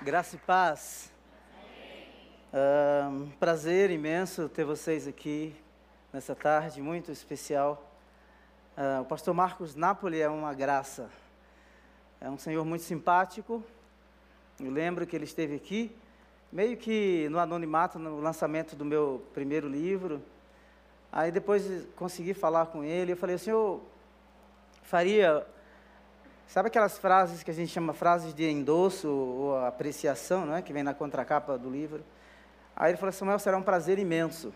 Graça e paz. Uh, prazer imenso ter vocês aqui nessa tarde muito especial. Uh, o pastor Marcos Napoli é uma graça. É um senhor muito simpático. Eu lembro que ele esteve aqui, meio que no anonimato, no lançamento do meu primeiro livro. Aí depois consegui falar com ele. Eu falei, o senhor faria Sabe aquelas frases que a gente chama frases de endosso ou apreciação, não é? que vem na contracapa do livro? Aí ele falou, Samuel, será um prazer imenso.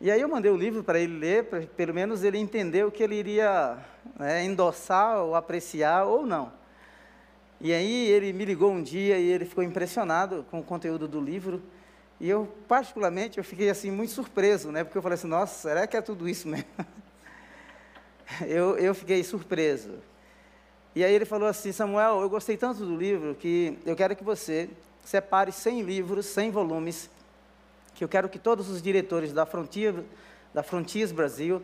E aí eu mandei o livro para ele ler, para pelo menos ele entender o que ele iria né, endossar ou apreciar ou não. E aí ele me ligou um dia e ele ficou impressionado com o conteúdo do livro. E eu, particularmente, eu fiquei assim muito surpreso, né? Porque eu falei assim, nossa, será que é tudo isso mesmo? eu, eu fiquei surpreso. E aí ele falou assim: Samuel, eu gostei tanto do livro que eu quero que você separe 100 livros, 100 volumes, que eu quero que todos os diretores da Frontier, da Frontiers Brasil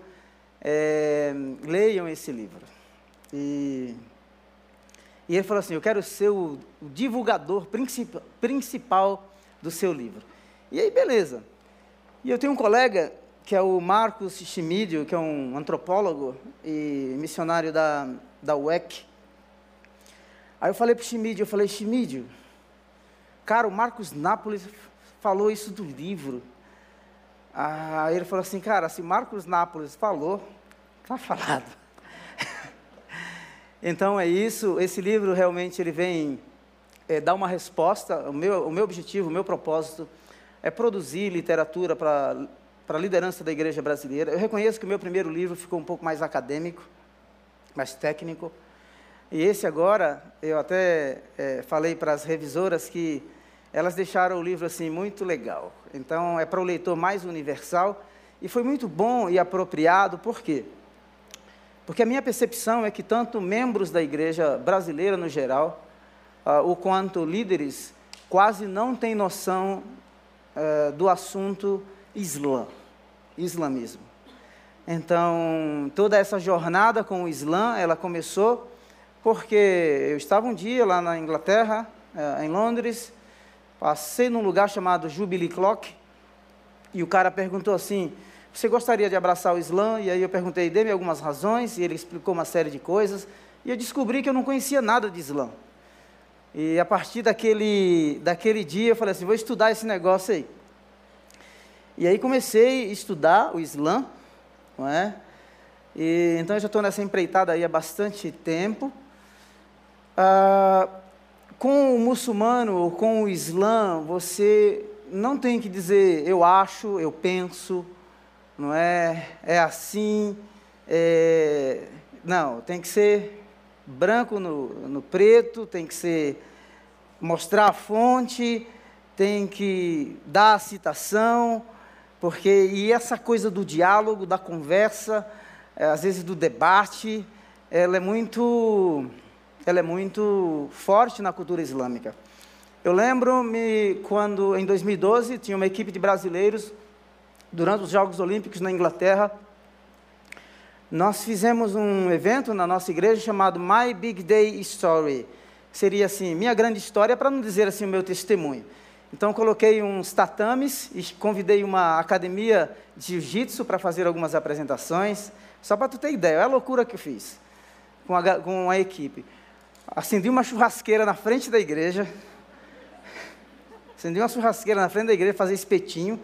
é, leiam esse livro. E, e, ele falou assim: Eu quero ser o, o divulgador princip, principal do seu livro. E aí, beleza. E eu tenho um colega que é o Marcos Schmidio, que é um antropólogo e missionário da, da UEC. Aí eu falei para o Chimídio, eu falei, Chimídio, cara, o Marcos Nápoles falou isso do livro. Aí ele falou assim, cara, se Marcos Nápoles falou, está falado. então é isso, esse livro realmente ele vem é, dar uma resposta, o meu, o meu objetivo, o meu propósito é produzir literatura para a liderança da igreja brasileira. Eu reconheço que o meu primeiro livro ficou um pouco mais acadêmico, mais técnico, e esse agora, eu até é, falei para as revisoras que elas deixaram o livro assim muito legal. Então é para o leitor mais universal e foi muito bom e apropriado. Por quê? Porque a minha percepção é que tanto membros da igreja brasileira no geral, uh, ou quanto líderes, quase não têm noção uh, do assunto Islã, islamismo. Então, toda essa jornada com o Islã, ela começou porque eu estava um dia lá na Inglaterra, eh, em Londres, passei num lugar chamado Jubilee Clock, e o cara perguntou assim: Você gostaria de abraçar o Islã? E aí eu perguntei, dê-me algumas razões, e ele explicou uma série de coisas, e eu descobri que eu não conhecia nada de Islã. E a partir daquele, daquele dia eu falei assim: vou estudar esse negócio aí. E aí comecei a estudar o Islã, não é? E, então eu já estou nessa empreitada aí há bastante tempo. Ah, com o muçulmano ou com o islã, você não tem que dizer eu acho, eu penso, não é? É assim. É... Não, tem que ser branco no, no preto, tem que ser mostrar a fonte, tem que dar a citação, porque e essa coisa do diálogo, da conversa, é, às vezes do debate, ela é muito ela é muito forte na cultura islâmica. Eu lembro-me quando, em 2012, tinha uma equipe de brasileiros, durante os Jogos Olímpicos na Inglaterra, nós fizemos um evento na nossa igreja chamado My Big Day Story. Seria assim, minha grande história, para não dizer assim o meu testemunho. Então, coloquei uns tatames e convidei uma academia de jiu-jitsu para fazer algumas apresentações. Só para tu ter ideia, é a loucura que eu fiz com a, com a equipe acendi uma churrasqueira na frente da igreja. Acendi uma churrasqueira na frente da igreja, fazer espetinho.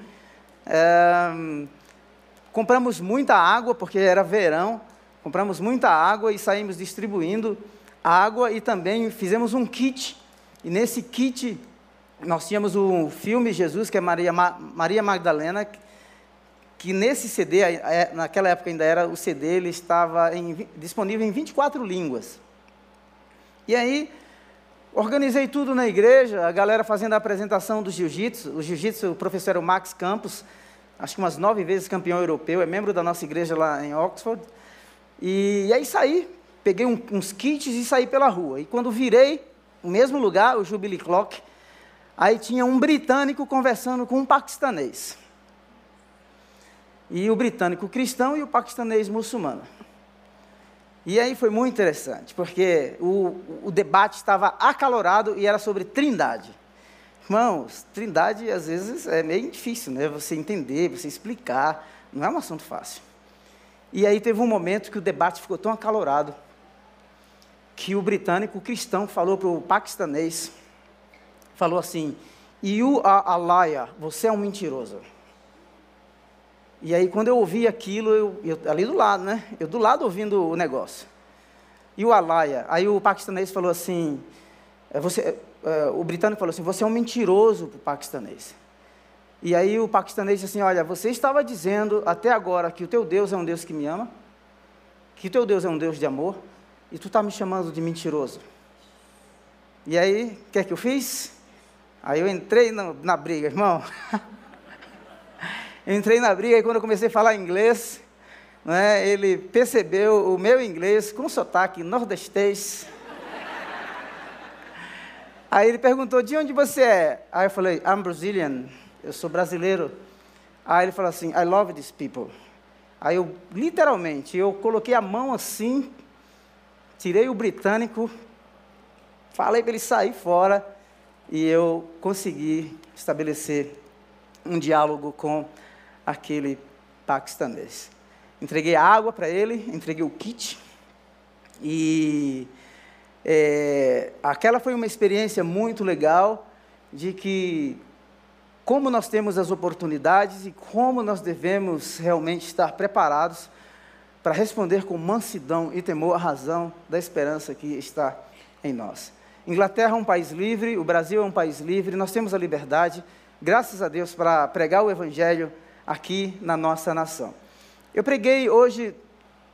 É, compramos muita água, porque era verão. Compramos muita água e saímos distribuindo água e também fizemos um kit. E nesse kit nós tínhamos o filme Jesus, que é Maria, Maria Magdalena, que nesse CD, é, naquela época ainda era o CD, ele estava em, disponível em 24 línguas. E aí, organizei tudo na igreja, a galera fazendo a apresentação do jiu-jitsu. O jiu-jitsu, o professor era o Max Campos, acho que umas nove vezes campeão europeu, é membro da nossa igreja lá em Oxford. E, e aí saí, peguei um, uns kits e saí pela rua. E quando virei, no mesmo lugar, o Jubilee Clock, aí tinha um britânico conversando com um paquistanês. E o britânico cristão e o paquistanês muçulmano. E aí foi muito interessante, porque o, o debate estava acalorado e era sobre trindade. Irmãos, trindade às vezes é meio difícil, né? Você entender, você explicar, não é um assunto fácil. E aí teve um momento que o debate ficou tão acalorado que o britânico o cristão falou para o paquistanês, falou assim, You are a liar, você é um mentiroso. E aí, quando eu ouvi aquilo, eu, eu, ali do lado, né? Eu do lado ouvindo o negócio. E o Alaya, aí o paquistanês falou assim, é, você, é, é, o britânico falou assim, você é um mentiroso para o paquistanês. E aí o paquistanês disse assim, olha, você estava dizendo até agora que o teu Deus é um Deus que me ama, que o teu Deus é um Deus de amor, e tu está me chamando de mentiroso. E aí, o que é que eu fiz? Aí eu entrei na, na briga, irmão. entrei na briga e quando eu comecei a falar inglês, né, ele percebeu o meu inglês com sotaque nordestês. Aí ele perguntou, de onde você é? Aí eu falei, I'm Brazilian, eu sou brasileiro. Aí ele falou assim, I love these people. Aí eu, literalmente, eu coloquei a mão assim, tirei o britânico, falei para ele sair fora, e eu consegui estabelecer um diálogo com aquele paquistanês. Entreguei água para ele, entreguei o kit e é, aquela foi uma experiência muito legal de que como nós temos as oportunidades e como nós devemos realmente estar preparados para responder com mansidão e temor à razão da esperança que está em nós. Inglaterra é um país livre, o Brasil é um país livre, nós temos a liberdade, graças a Deus, para pregar o Evangelho aqui na nossa nação. Eu preguei hoje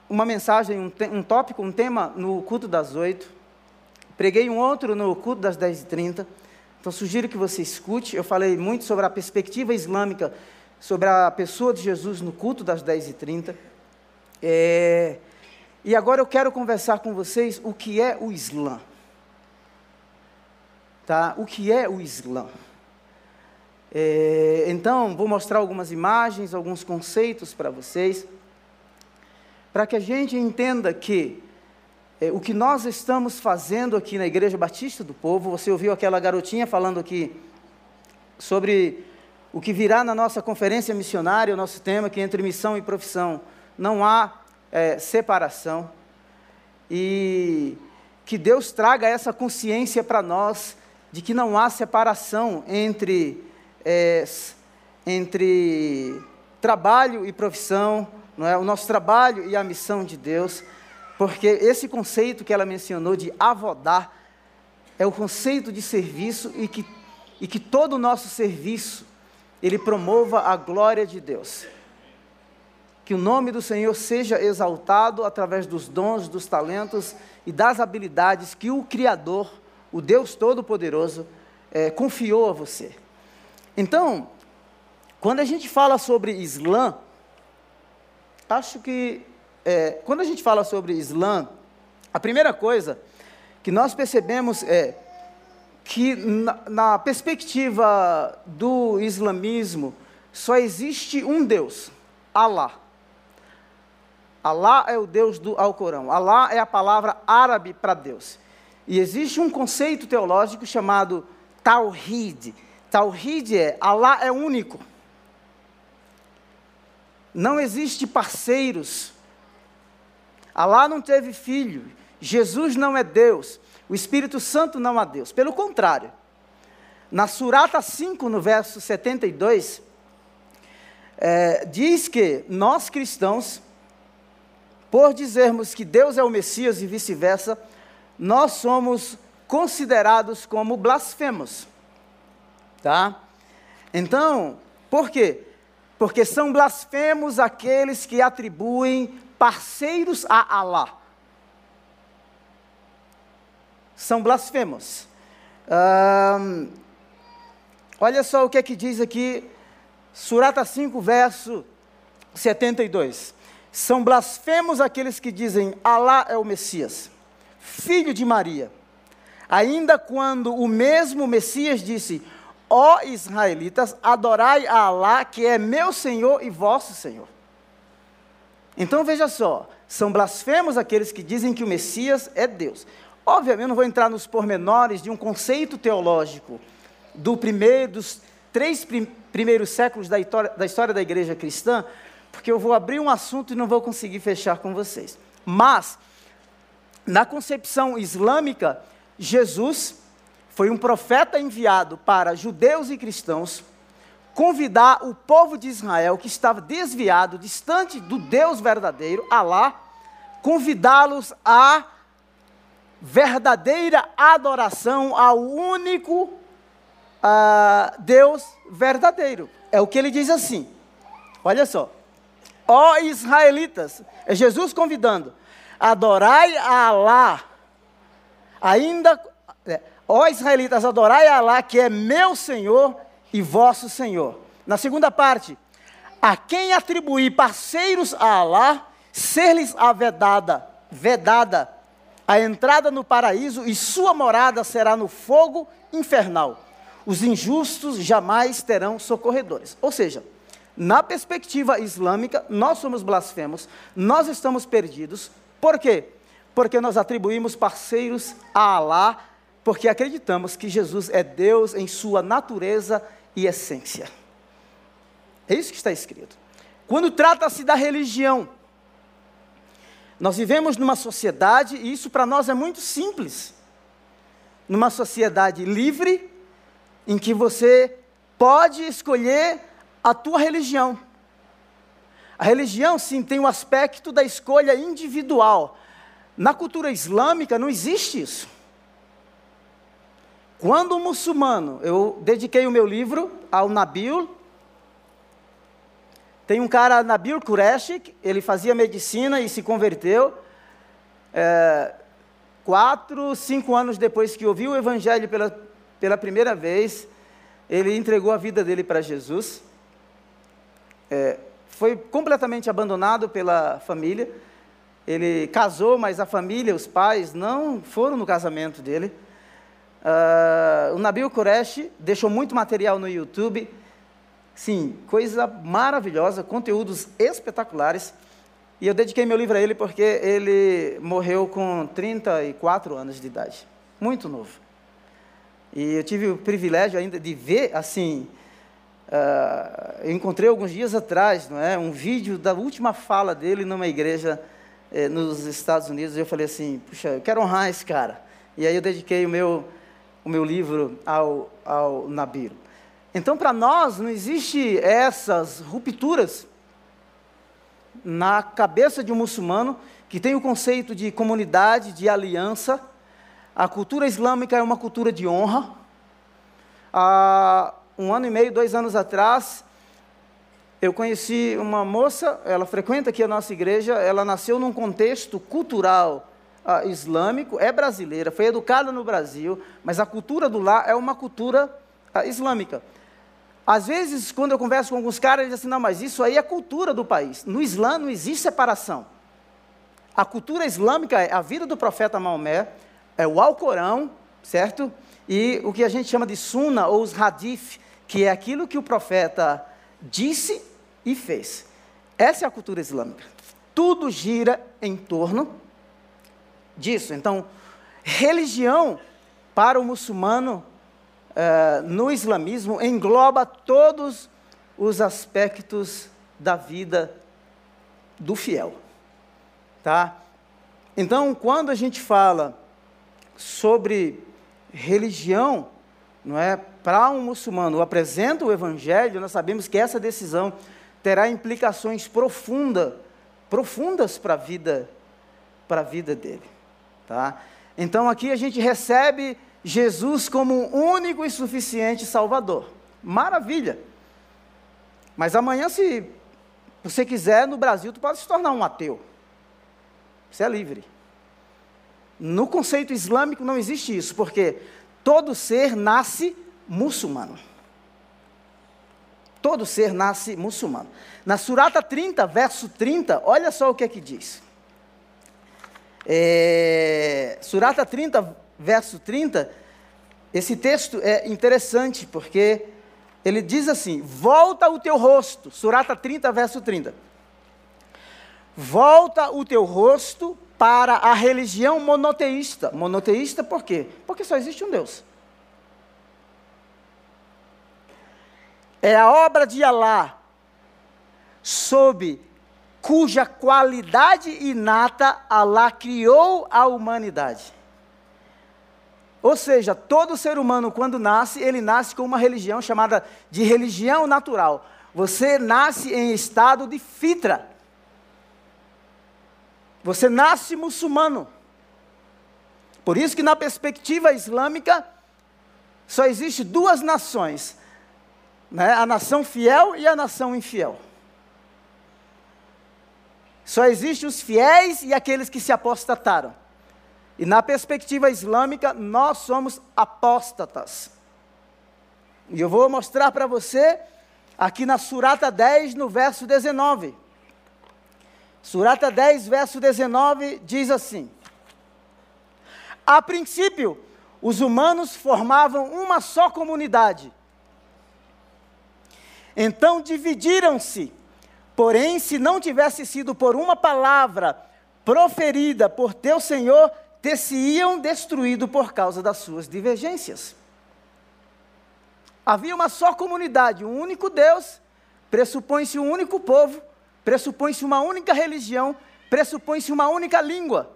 uma mensagem, um, um tópico, um tema no culto das oito, preguei um outro no culto das dez e trinta, então sugiro que você escute, eu falei muito sobre a perspectiva islâmica, sobre a pessoa de Jesus no culto das dez e trinta, é, e agora eu quero conversar com vocês o que é o Islã tá? o que é o Islã. É, então, vou mostrar algumas imagens, alguns conceitos para vocês, para que a gente entenda que é, o que nós estamos fazendo aqui na Igreja Batista do Povo, você ouviu aquela garotinha falando aqui sobre o que virá na nossa conferência missionária, o nosso tema, que entre missão e profissão. Não há é, separação, e que Deus traga essa consciência para nós de que não há separação entre, é, entre trabalho e profissão, não é? o nosso trabalho e a missão de Deus, porque esse conceito que ela mencionou de avodar é o conceito de serviço e que, e que todo o nosso serviço ele promova a glória de Deus. Que o nome do Senhor seja exaltado através dos dons, dos talentos e das habilidades que o Criador o Deus Todo-Poderoso é, confiou a você. Então, quando a gente fala sobre Islã, acho que é, quando a gente fala sobre Islã, a primeira coisa que nós percebemos é que na, na perspectiva do islamismo só existe um Deus, Allah. Allah é o Deus do Alcorão. Allah é a palavra árabe para Deus. E existe um conceito teológico chamado Tawhid. Tawhid é Allah é único. Não existe parceiros. Allah não teve filho. Jesus não é Deus. O Espírito Santo não é Deus. Pelo contrário. Na Surata 5, no verso 72, é, diz que nós cristãos, por dizermos que Deus é o Messias e vice-versa, nós somos considerados como blasfemos. Tá? Então, por quê? Porque são blasfemos aqueles que atribuem parceiros a Alá. São blasfemos. olha só o que é que diz aqui, Surata 5, verso 72. São blasfemos aqueles que dizem Alá é o Messias filho de Maria. Ainda quando o mesmo Messias disse: Ó israelitas, adorai a Alá, que é meu Senhor e vosso Senhor. Então veja só, São blasfemos aqueles que dizem que o Messias é Deus. Obviamente, eu não vou entrar nos pormenores de um conceito teológico do primeiro, dos três prim primeiros séculos da história, da história da igreja cristã, porque eu vou abrir um assunto e não vou conseguir fechar com vocês. Mas, na concepção islâmica, Jesus foi um profeta enviado para judeus e cristãos convidar o povo de Israel, que estava desviado, distante do Deus verdadeiro, Alá, convidá-los à verdadeira adoração ao único uh, Deus verdadeiro. É o que ele diz assim. Olha só. Ó israelitas, é Jesus convidando, adorai a Alá, ainda, ó israelitas, adorai a Alá, que é meu Senhor e vosso Senhor. Na segunda parte, a quem atribuir parceiros a Alá, ser-lhes a vedada, vedada a entrada no paraíso e sua morada será no fogo infernal. Os injustos jamais terão socorredores. Ou seja, na perspectiva islâmica, nós somos blasfemos, nós estamos perdidos. Por quê? Porque nós atribuímos parceiros a Alá, porque acreditamos que Jesus é Deus em sua natureza e essência. É isso que está escrito. Quando trata-se da religião, nós vivemos numa sociedade, e isso para nós é muito simples. Numa sociedade livre, em que você pode escolher a tua religião. A religião, sim, tem o aspecto da escolha individual. Na cultura islâmica não existe isso. Quando um muçulmano, eu dediquei o meu livro ao Nabil, tem um cara, Nabil Qureshi, ele fazia medicina e se converteu. É, quatro, cinco anos depois que ouviu o Evangelho pela, pela primeira vez, ele entregou a vida dele para Jesus. É, foi completamente abandonado pela família. Ele casou, mas a família, os pais, não foram no casamento dele. Uh, o Nabil Qureshi deixou muito material no YouTube. Sim, coisa maravilhosa, conteúdos espetaculares. E eu dediquei meu livro a ele porque ele morreu com 34 anos de idade. Muito novo. E eu tive o privilégio ainda de ver, assim, uh, eu encontrei alguns dias atrás, não é, um vídeo da última fala dele numa igreja eh, nos Estados Unidos. E eu falei assim, puxa, eu quero honrar esse cara. E aí eu dediquei o meu o meu livro ao, ao Nabir. Então, para nós, não existe essas rupturas na cabeça de um muçulmano que tem o conceito de comunidade, de aliança. A cultura islâmica é uma cultura de honra. Há um ano e meio, dois anos atrás, eu conheci uma moça, ela frequenta aqui a nossa igreja, ela nasceu num contexto cultural uh, islâmico, é brasileira, foi educada no Brasil, mas a cultura do lar é uma cultura uh, islâmica. Às vezes, quando eu converso com alguns caras, eles dizem assim, não, mas isso aí é cultura do país. No Islã não existe separação. A cultura islâmica é a vida do profeta Maomé, é o Alcorão, certo? E o que a gente chama de Sunna ou os Hadith, que é aquilo que o profeta disse e fez. Essa é a cultura islâmica. Tudo gira em torno disso. Então, religião para o muçulmano uh, no islamismo engloba todos os aspectos da vida do fiel, tá? Então, quando a gente fala sobre religião, não é, para um muçulmano, apresenta o evangelho, nós sabemos que essa decisão terá implicações profunda, profundas para a vida, para a vida dele. Tá? Então aqui a gente recebe Jesus como um único e suficiente Salvador. Maravilha! Mas amanhã, se você quiser, no Brasil, tu pode se tornar um ateu. Você é livre. No conceito islâmico não existe isso, porque todo ser nasce muçulmano. Todo ser nasce muçulmano. Na Surata 30, verso 30, olha só o que é que diz. É, Surata 30, verso 30, esse texto é interessante porque ele diz assim: Volta o teu rosto, Surata 30, verso 30. volta o teu rosto para a religião monoteísta. Monoteísta por quê? Porque só existe um Deus. É a obra de Alá, sob cuja qualidade inata Alá criou a humanidade. Ou seja, todo ser humano, quando nasce, ele nasce com uma religião chamada de religião natural. Você nasce em estado de fitra. Você nasce muçulmano. Por isso que na perspectiva islâmica só existe duas nações, né? a nação fiel e a nação infiel. Só existem os fiéis e aqueles que se apostataram. E na perspectiva islâmica, nós somos apóstatas. E eu vou mostrar para você aqui na Surata 10, no verso 19. Surata 10, verso 19 diz assim: A princípio, os humanos formavam uma só comunidade. Então dividiram-se. Porém, se não tivesse sido por uma palavra proferida por teu Senhor, ter-se-iam destruído por causa das suas divergências. Havia uma só comunidade, um único Deus, pressupõe-se um único povo, pressupõe-se uma única religião, pressupõe-se uma única língua.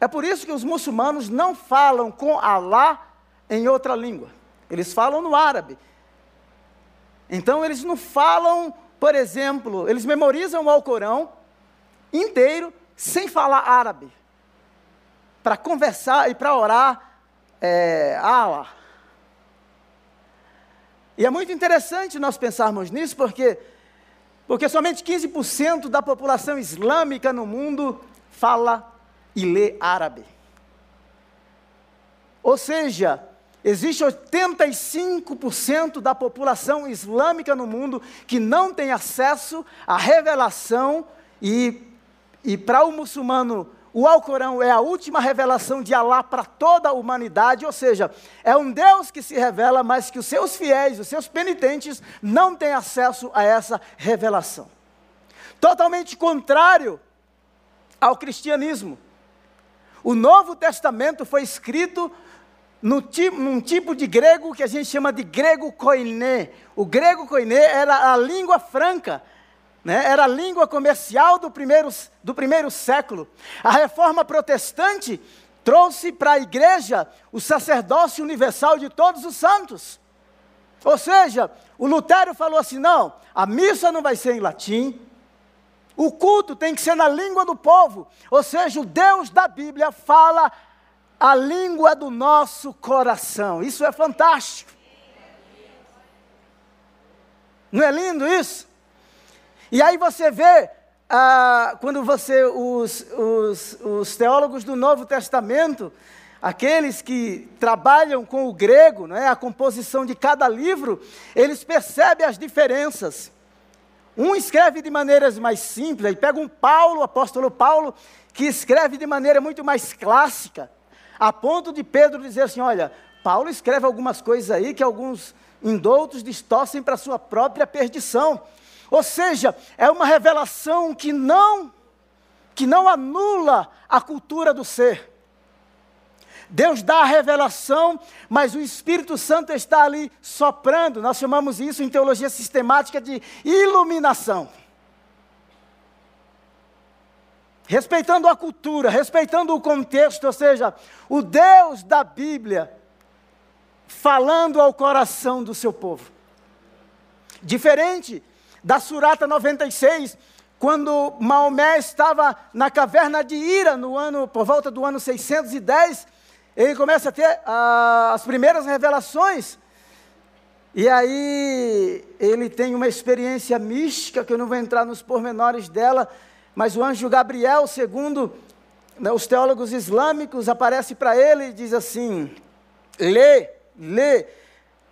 É por isso que os muçulmanos não falam com Alá em outra língua. Eles falam no árabe. Então eles não falam, por exemplo, eles memorizam o Alcorão inteiro sem falar árabe para conversar e para orar é, Allah. E é muito interessante nós pensarmos nisso, porque, porque somente 15% da população islâmica no mundo fala e lê árabe. Ou seja, existe 85% da população islâmica no mundo que não tem acesso à revelação e, e para o muçulmano o Alcorão é a última revelação de Alá para toda a humanidade, ou seja, é um Deus que se revela, mas que os seus fiéis, os seus penitentes, não têm acesso a essa revelação. Totalmente contrário ao cristianismo. O Novo Testamento foi escrito no tipo, num tipo de grego que a gente chama de grego koiné. O grego koiné era a língua franca, né, era a língua comercial do primeiro, do primeiro século. A reforma protestante trouxe para a igreja o sacerdócio universal de todos os santos. Ou seja, o Lutero falou assim: não, a missa não vai ser em latim, o culto tem que ser na língua do povo. Ou seja, o Deus da Bíblia fala a língua do nosso coração. Isso é fantástico. Não é lindo isso? E aí você vê, ah, quando você, os, os, os teólogos do Novo Testamento, aqueles que trabalham com o grego, é, a composição de cada livro, eles percebem as diferenças. Um escreve de maneiras mais simples, aí pega um Paulo, o apóstolo Paulo, que escreve de maneira muito mais clássica, a ponto de Pedro dizer assim: olha, Paulo escreve algumas coisas aí que alguns indoutos distorcem para sua própria perdição. Ou seja, é uma revelação que não que não anula a cultura do ser. Deus dá a revelação, mas o Espírito Santo está ali soprando. Nós chamamos isso em teologia sistemática de iluminação. Respeitando a cultura, respeitando o contexto, ou seja, o Deus da Bíblia falando ao coração do seu povo. Diferente da Surata 96, quando Maomé estava na caverna de Ira, no ano, por volta do ano 610, ele começa a ter ah, as primeiras revelações. E aí ele tem uma experiência mística, que eu não vou entrar nos pormenores dela, mas o anjo Gabriel, segundo né, os teólogos islâmicos, aparece para ele e diz assim: lê, lê.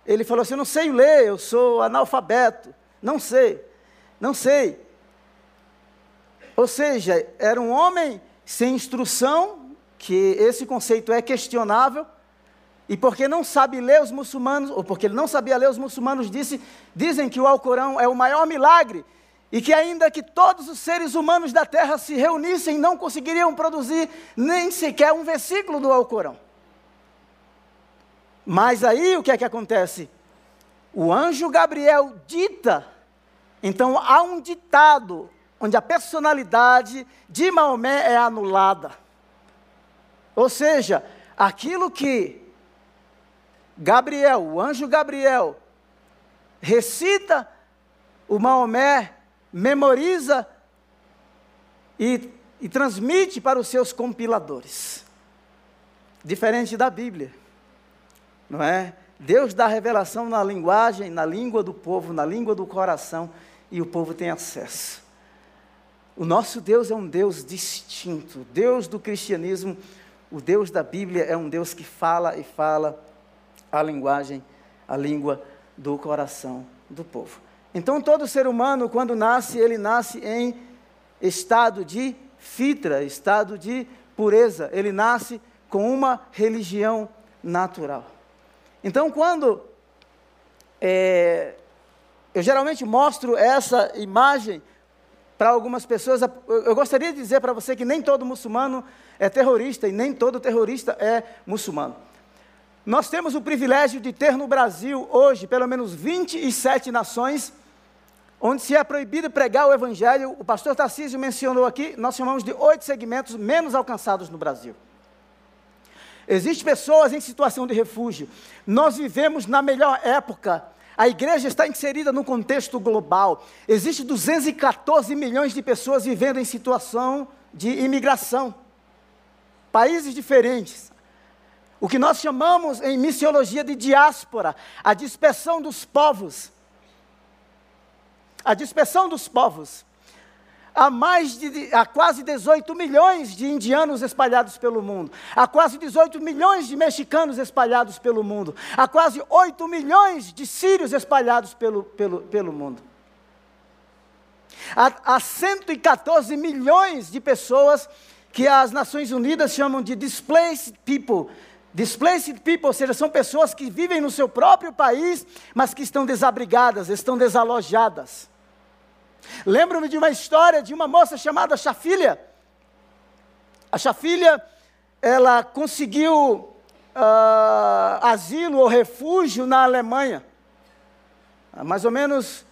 Ele falou assim: Eu não sei ler, eu sou analfabeto. Não sei, não sei. Ou seja, era um homem sem instrução, que esse conceito é questionável, e porque não sabe ler os muçulmanos, ou porque ele não sabia ler os muçulmanos, disse, dizem que o Alcorão é o maior milagre. E que ainda que todos os seres humanos da terra se reunissem, não conseguiriam produzir nem sequer um versículo do Alcorão. Mas aí o que é que acontece? O anjo Gabriel dita, então há um ditado onde a personalidade de Maomé é anulada. Ou seja, aquilo que Gabriel, o anjo Gabriel, recita, o Maomé memoriza e, e transmite para os seus compiladores. Diferente da Bíblia, não é? Deus dá revelação na linguagem, na língua do povo, na língua do coração, e o povo tem acesso. O nosso Deus é um Deus distinto. Deus do cristianismo, o Deus da Bíblia é um Deus que fala e fala a linguagem, a língua do coração do povo. Então, todo ser humano, quando nasce, ele nasce em estado de fitra, estado de pureza. Ele nasce com uma religião natural. Então, quando é, eu geralmente mostro essa imagem para algumas pessoas, eu gostaria de dizer para você que nem todo muçulmano é terrorista e nem todo terrorista é muçulmano. Nós temos o privilégio de ter no Brasil hoje pelo menos 27 nações onde se é proibido pregar o evangelho, o pastor Tarcísio mencionou aqui, nós chamamos de oito segmentos menos alcançados no Brasil. Existem pessoas em situação de refúgio. Nós vivemos na melhor época. A igreja está inserida no contexto global. Existem 214 milhões de pessoas vivendo em situação de imigração. Países diferentes. O que nós chamamos em missiologia de diáspora, a dispersão dos povos a dispersão dos povos. Há mais de há quase 18 milhões de indianos espalhados pelo mundo. Há quase 18 milhões de mexicanos espalhados pelo mundo. Há quase 8 milhões de sírios espalhados pelo, pelo, pelo mundo. Há, há 114 milhões de pessoas que as Nações Unidas chamam de displaced people. Displaced people, ou seja, são pessoas que vivem no seu próprio país, mas que estão desabrigadas, estão desalojadas. Lembro-me de uma história de uma moça chamada Chafilha. A Chafilha, ela conseguiu uh, asilo ou refúgio na Alemanha, há mais ou menos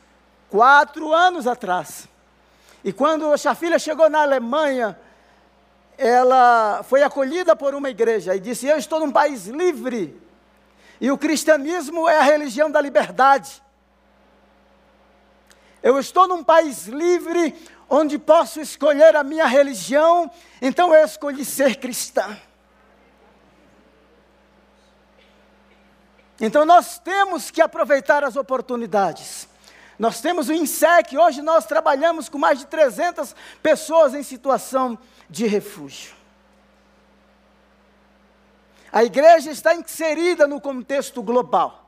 quatro anos atrás. E quando a Chafilha chegou na Alemanha, ela foi acolhida por uma igreja e disse: Eu estou num país livre, e o cristianismo é a religião da liberdade. Eu estou num país livre onde posso escolher a minha religião, então eu escolhi ser cristã. Então nós temos que aproveitar as oportunidades. Nós temos o INSEC, hoje nós trabalhamos com mais de 300 pessoas em situação de refúgio. A igreja está inserida no contexto global.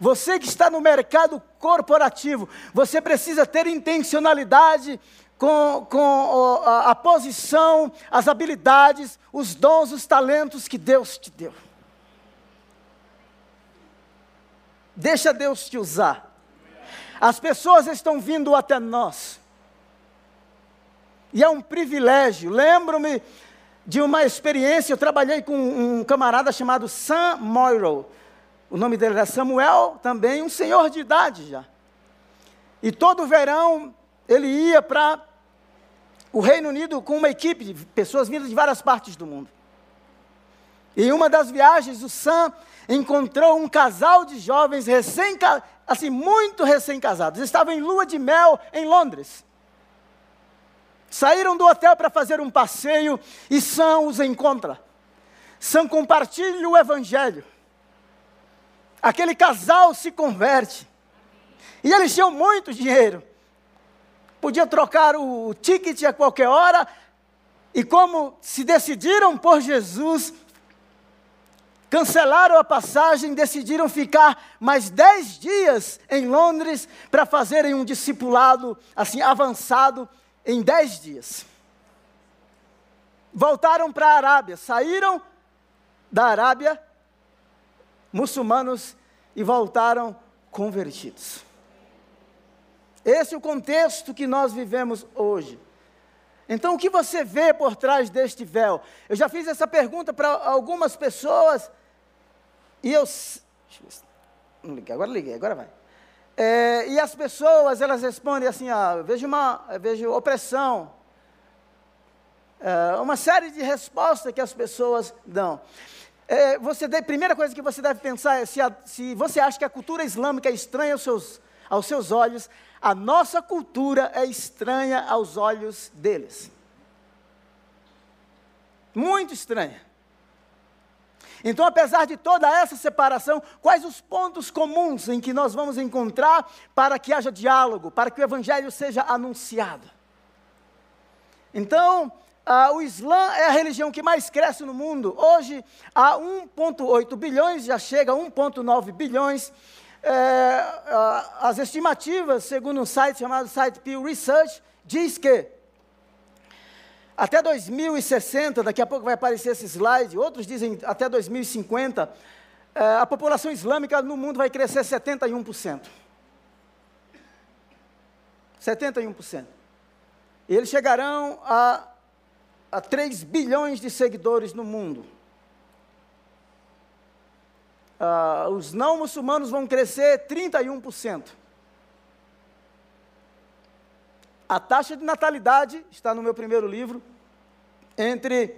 Você que está no mercado corporativo, você precisa ter intencionalidade com, com a, a posição, as habilidades, os dons, os talentos que Deus te deu. Deixa Deus te usar. As pessoas estão vindo até nós. E é um privilégio. Lembro-me de uma experiência, eu trabalhei com um camarada chamado Sam Morrow. O nome dele era Samuel, também um senhor de idade já. E todo verão ele ia para o Reino Unido com uma equipe de pessoas vindas de várias partes do mundo. Em uma das viagens, o Sam encontrou um casal de jovens recém assim, muito recém-casados. Estavam em lua de mel em Londres. Saíram do hotel para fazer um passeio e Sam os encontra. Sam compartilha o evangelho. Aquele casal se converte. E eles tinham muito dinheiro. Podia trocar o ticket a qualquer hora. E como se decidiram por Jesus, cancelaram a passagem, decidiram ficar mais dez dias em Londres para fazerem um discipulado assim avançado em dez dias. Voltaram para a Arábia, saíram da Arábia muçulmanos e voltaram convertidos. Esse é o contexto que nós vivemos hoje. Então, o que você vê por trás deste véu? Eu já fiz essa pergunta para algumas pessoas e eu. Deixa eu ver não liguei, agora liguei, agora vai. É, e as pessoas, elas respondem assim: ah, vejo, uma, vejo opressão. É, uma série de respostas que as pessoas dão. É, você deve, primeira coisa que você deve pensar é se, a, se você acha que a cultura islâmica é estranha aos seus, aos seus olhos, a nossa cultura é estranha aos olhos deles. Muito estranha. Então, apesar de toda essa separação, quais os pontos comuns em que nós vamos encontrar para que haja diálogo, para que o evangelho seja anunciado? Então, ah, o Islã é a religião que mais cresce no mundo. Hoje, há 1,8 bilhões, já chega a 1,9 bilhões. É, as estimativas, segundo um site chamado site Pew Research, diz que até 2060, daqui a pouco vai aparecer esse slide, outros dizem até 2050, é, a população islâmica no mundo vai crescer 71%. 71%. E eles chegarão a a 3 bilhões de seguidores no mundo. Uh, os não muçulmanos vão crescer 31%. A taxa de natalidade está no meu primeiro livro, entre,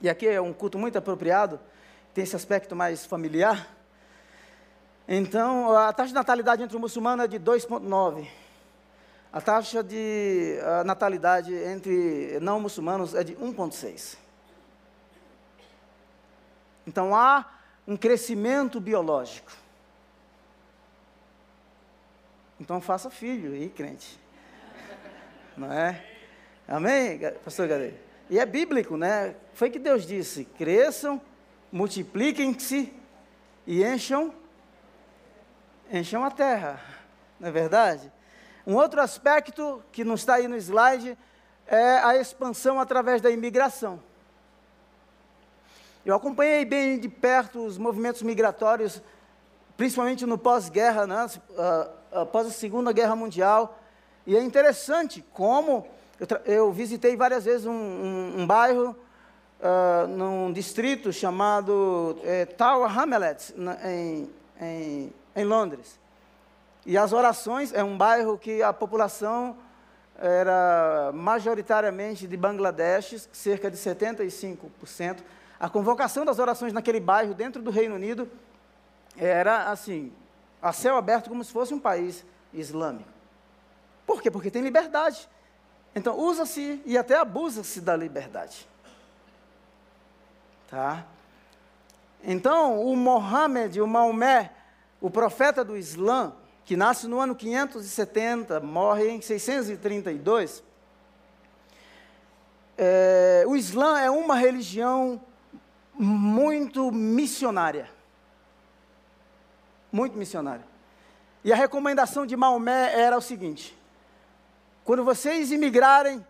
e aqui é um culto muito apropriado, tem esse aspecto mais familiar. Então, a taxa de natalidade entre o muçulmano é de 2,9 a taxa de natalidade entre não muçulmanos é de 1,6. Então há um crescimento biológico. Então faça filho aí, crente. Não é? Amém, pastor Gadeira? E é bíblico, né? Foi que Deus disse: cresçam, multipliquem-se e encham, encham a terra. Não é verdade? Um outro aspecto que não está aí no slide é a expansão através da imigração. Eu acompanhei bem de perto os movimentos migratórios, principalmente no pós-guerra, né, após a Segunda Guerra Mundial, e é interessante como eu, eu visitei várias vezes um, um, um bairro, uh, num distrito chamado é, Tower Hamlets, em, em, em Londres. E as orações, é um bairro que a população era majoritariamente de Bangladesh, cerca de 75%. A convocação das orações naquele bairro, dentro do Reino Unido, era assim, a céu aberto, como se fosse um país islâmico. Por quê? Porque tem liberdade. Então, usa-se e até abusa-se da liberdade. Tá? Então, o Mohammed, o Maomé, o profeta do Islã, que nasce no ano 570, morre em 632. É, o Islã é uma religião muito missionária. Muito missionária. E a recomendação de Maomé era o seguinte: quando vocês imigrarem,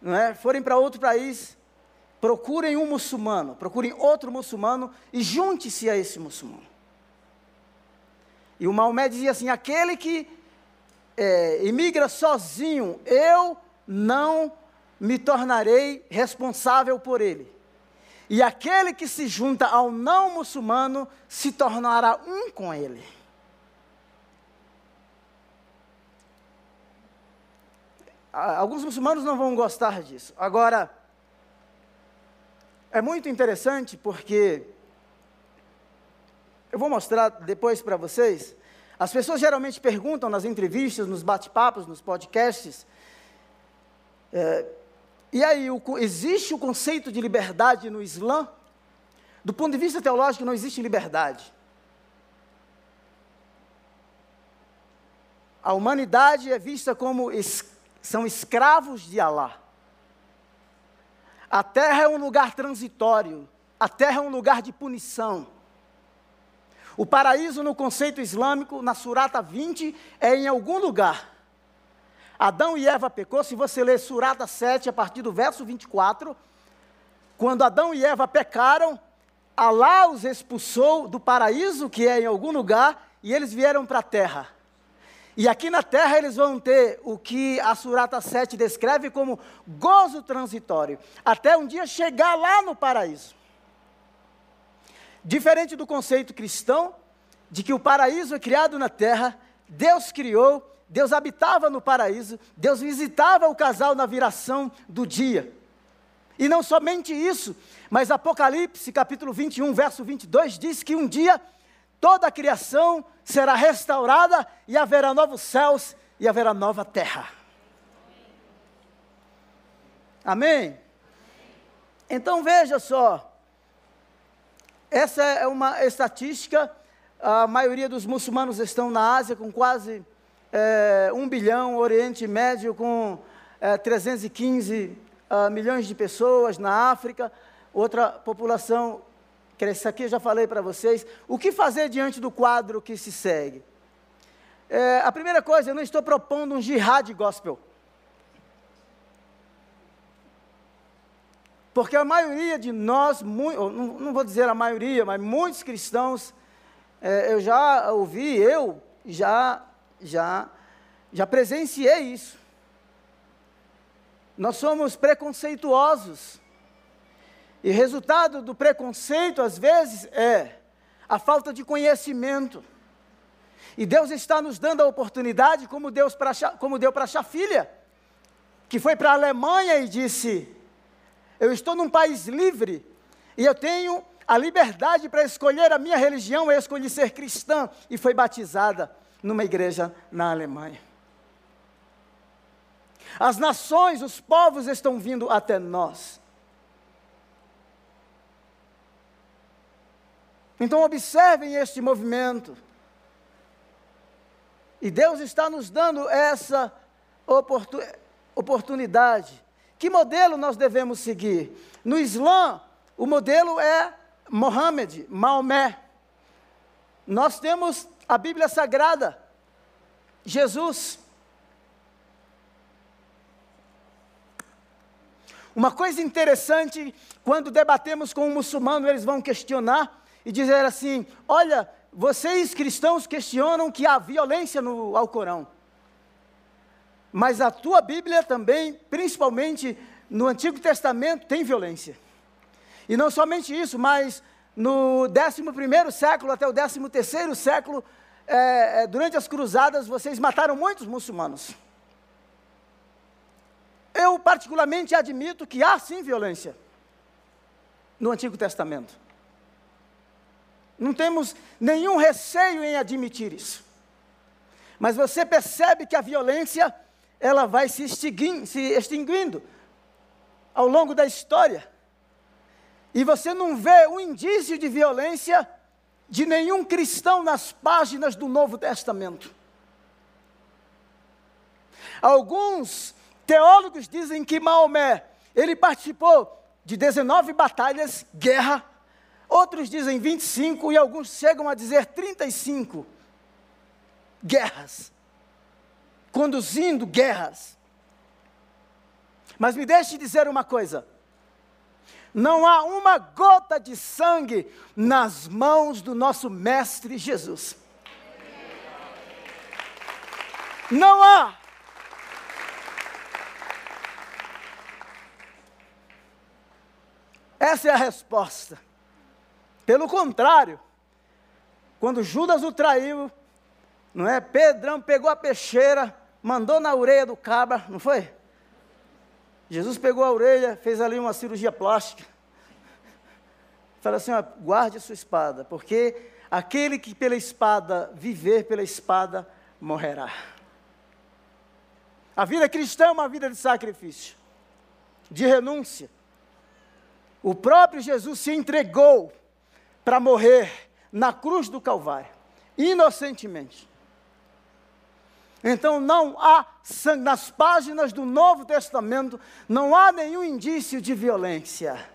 não é, forem para outro país, procurem um muçulmano, procurem outro muçulmano e junte-se a esse muçulmano. E o Maomé dizia assim: aquele que é, imigra sozinho, eu não me tornarei responsável por ele. E aquele que se junta ao não muçulmano se tornará um com ele. Alguns muçulmanos não vão gostar disso. Agora, é muito interessante porque eu vou mostrar depois para vocês. As pessoas geralmente perguntam nas entrevistas, nos bate-papos, nos podcasts. É, e aí, o, existe o conceito de liberdade no Islã? Do ponto de vista teológico, não existe liberdade. A humanidade é vista como es, são escravos de Alá. A terra é um lugar transitório, a terra é um lugar de punição. O paraíso, no conceito islâmico, na Surata 20, é em algum lugar. Adão e Eva pecou, se você ler Surata 7, a partir do verso 24, quando Adão e Eva pecaram, Alá os expulsou do paraíso, que é em algum lugar, e eles vieram para a terra. E aqui na terra eles vão ter o que a Surata 7 descreve como gozo transitório, até um dia chegar lá no paraíso. Diferente do conceito cristão, de que o paraíso é criado na terra, Deus criou, Deus habitava no paraíso, Deus visitava o casal na viração do dia. E não somente isso, mas Apocalipse capítulo 21, verso 22 diz que um dia toda a criação será restaurada e haverá novos céus e haverá nova terra. Amém? Então veja só, essa é uma estatística, a maioria dos muçulmanos estão na Ásia com quase é, um bilhão, Oriente Médio com é, 315 uh, ah, milhões de pessoas, na África, outra população esse aqui eu já falei para vocês. O que fazer diante do quadro que se segue? É, a primeira coisa, eu não estou propondo um jihad gospel. Porque a maioria de nós, não, vou dizer a maioria, mas muitos cristãos, é, eu já ouvi, eu já, já, já presenciei isso. Nós somos preconceituosos. E resultado do preconceito, às vezes, é a falta de conhecimento. E Deus está nos dando a oportunidade, como, Deus pra, como deu para a Chafilha, que foi para a Alemanha e disse: Eu estou num país livre e eu tenho a liberdade para escolher a minha religião. Eu escolhi ser cristã e foi batizada numa igreja na Alemanha. As nações, os povos estão vindo até nós. Então, observem este movimento. E Deus está nos dando essa oportun oportunidade. Que modelo nós devemos seguir? No Islã, o modelo é Mohammed, Maomé. Nós temos a Bíblia Sagrada, Jesus. Uma coisa interessante, quando debatemos com um muçulmano, eles vão questionar e dizer assim: olha, vocês cristãos questionam que há violência no Alcorão. Mas a tua Bíblia também, principalmente no Antigo Testamento, tem violência. E não somente isso, mas no 11 século até o 13 século, é, é, durante as cruzadas, vocês mataram muitos muçulmanos. Eu, particularmente, admito que há sim violência no Antigo Testamento. Não temos nenhum receio em admitir isso. Mas você percebe que a violência, ela vai se, extinguindo, se extinguindo ao longo da história. E você não vê um indício de violência de nenhum cristão nas páginas do Novo Testamento. Alguns teólogos dizem que Maomé, ele participou de 19 batalhas, guerra, Outros dizem 25 e alguns chegam a dizer 35 guerras. Conduzindo guerras. Mas me deixe dizer uma coisa: não há uma gota de sangue nas mãos do nosso Mestre Jesus. Não há. Essa é a resposta. Pelo contrário, quando Judas o traiu, não é? Pedrão pegou a peixeira, mandou na orelha do cabra, não foi? Jesus pegou a orelha, fez ali uma cirurgia plástica. Fala assim: ó, guarde a sua espada, porque aquele que pela espada viver pela espada morrerá. A vida cristã é uma vida de sacrifício, de renúncia. O próprio Jesus se entregou para morrer na cruz do Calvário, inocentemente. Então não há nas páginas do Novo Testamento não há nenhum indício de violência.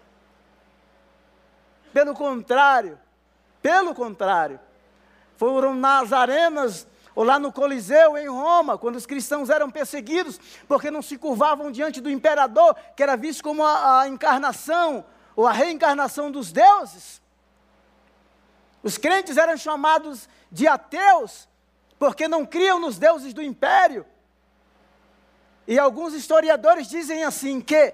Pelo contrário, pelo contrário, foram nas arenas ou lá no Coliseu em Roma, quando os cristãos eram perseguidos porque não se curvavam diante do imperador, que era visto como a, a encarnação ou a reencarnação dos deuses. Os crentes eram chamados de ateus porque não criam nos deuses do império. E alguns historiadores dizem assim que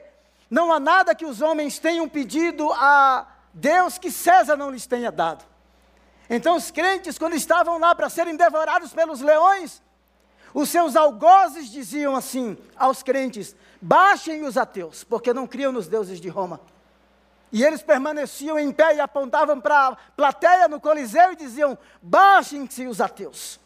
não há nada que os homens tenham pedido a Deus que César não lhes tenha dado. Então os crentes, quando estavam lá para serem devorados pelos leões, os seus algozes diziam assim aos crentes: baixem os ateus, porque não criam nos deuses de Roma. E eles permaneciam em pé e apontavam para a plateia no Coliseu e diziam: baixem-se os ateus,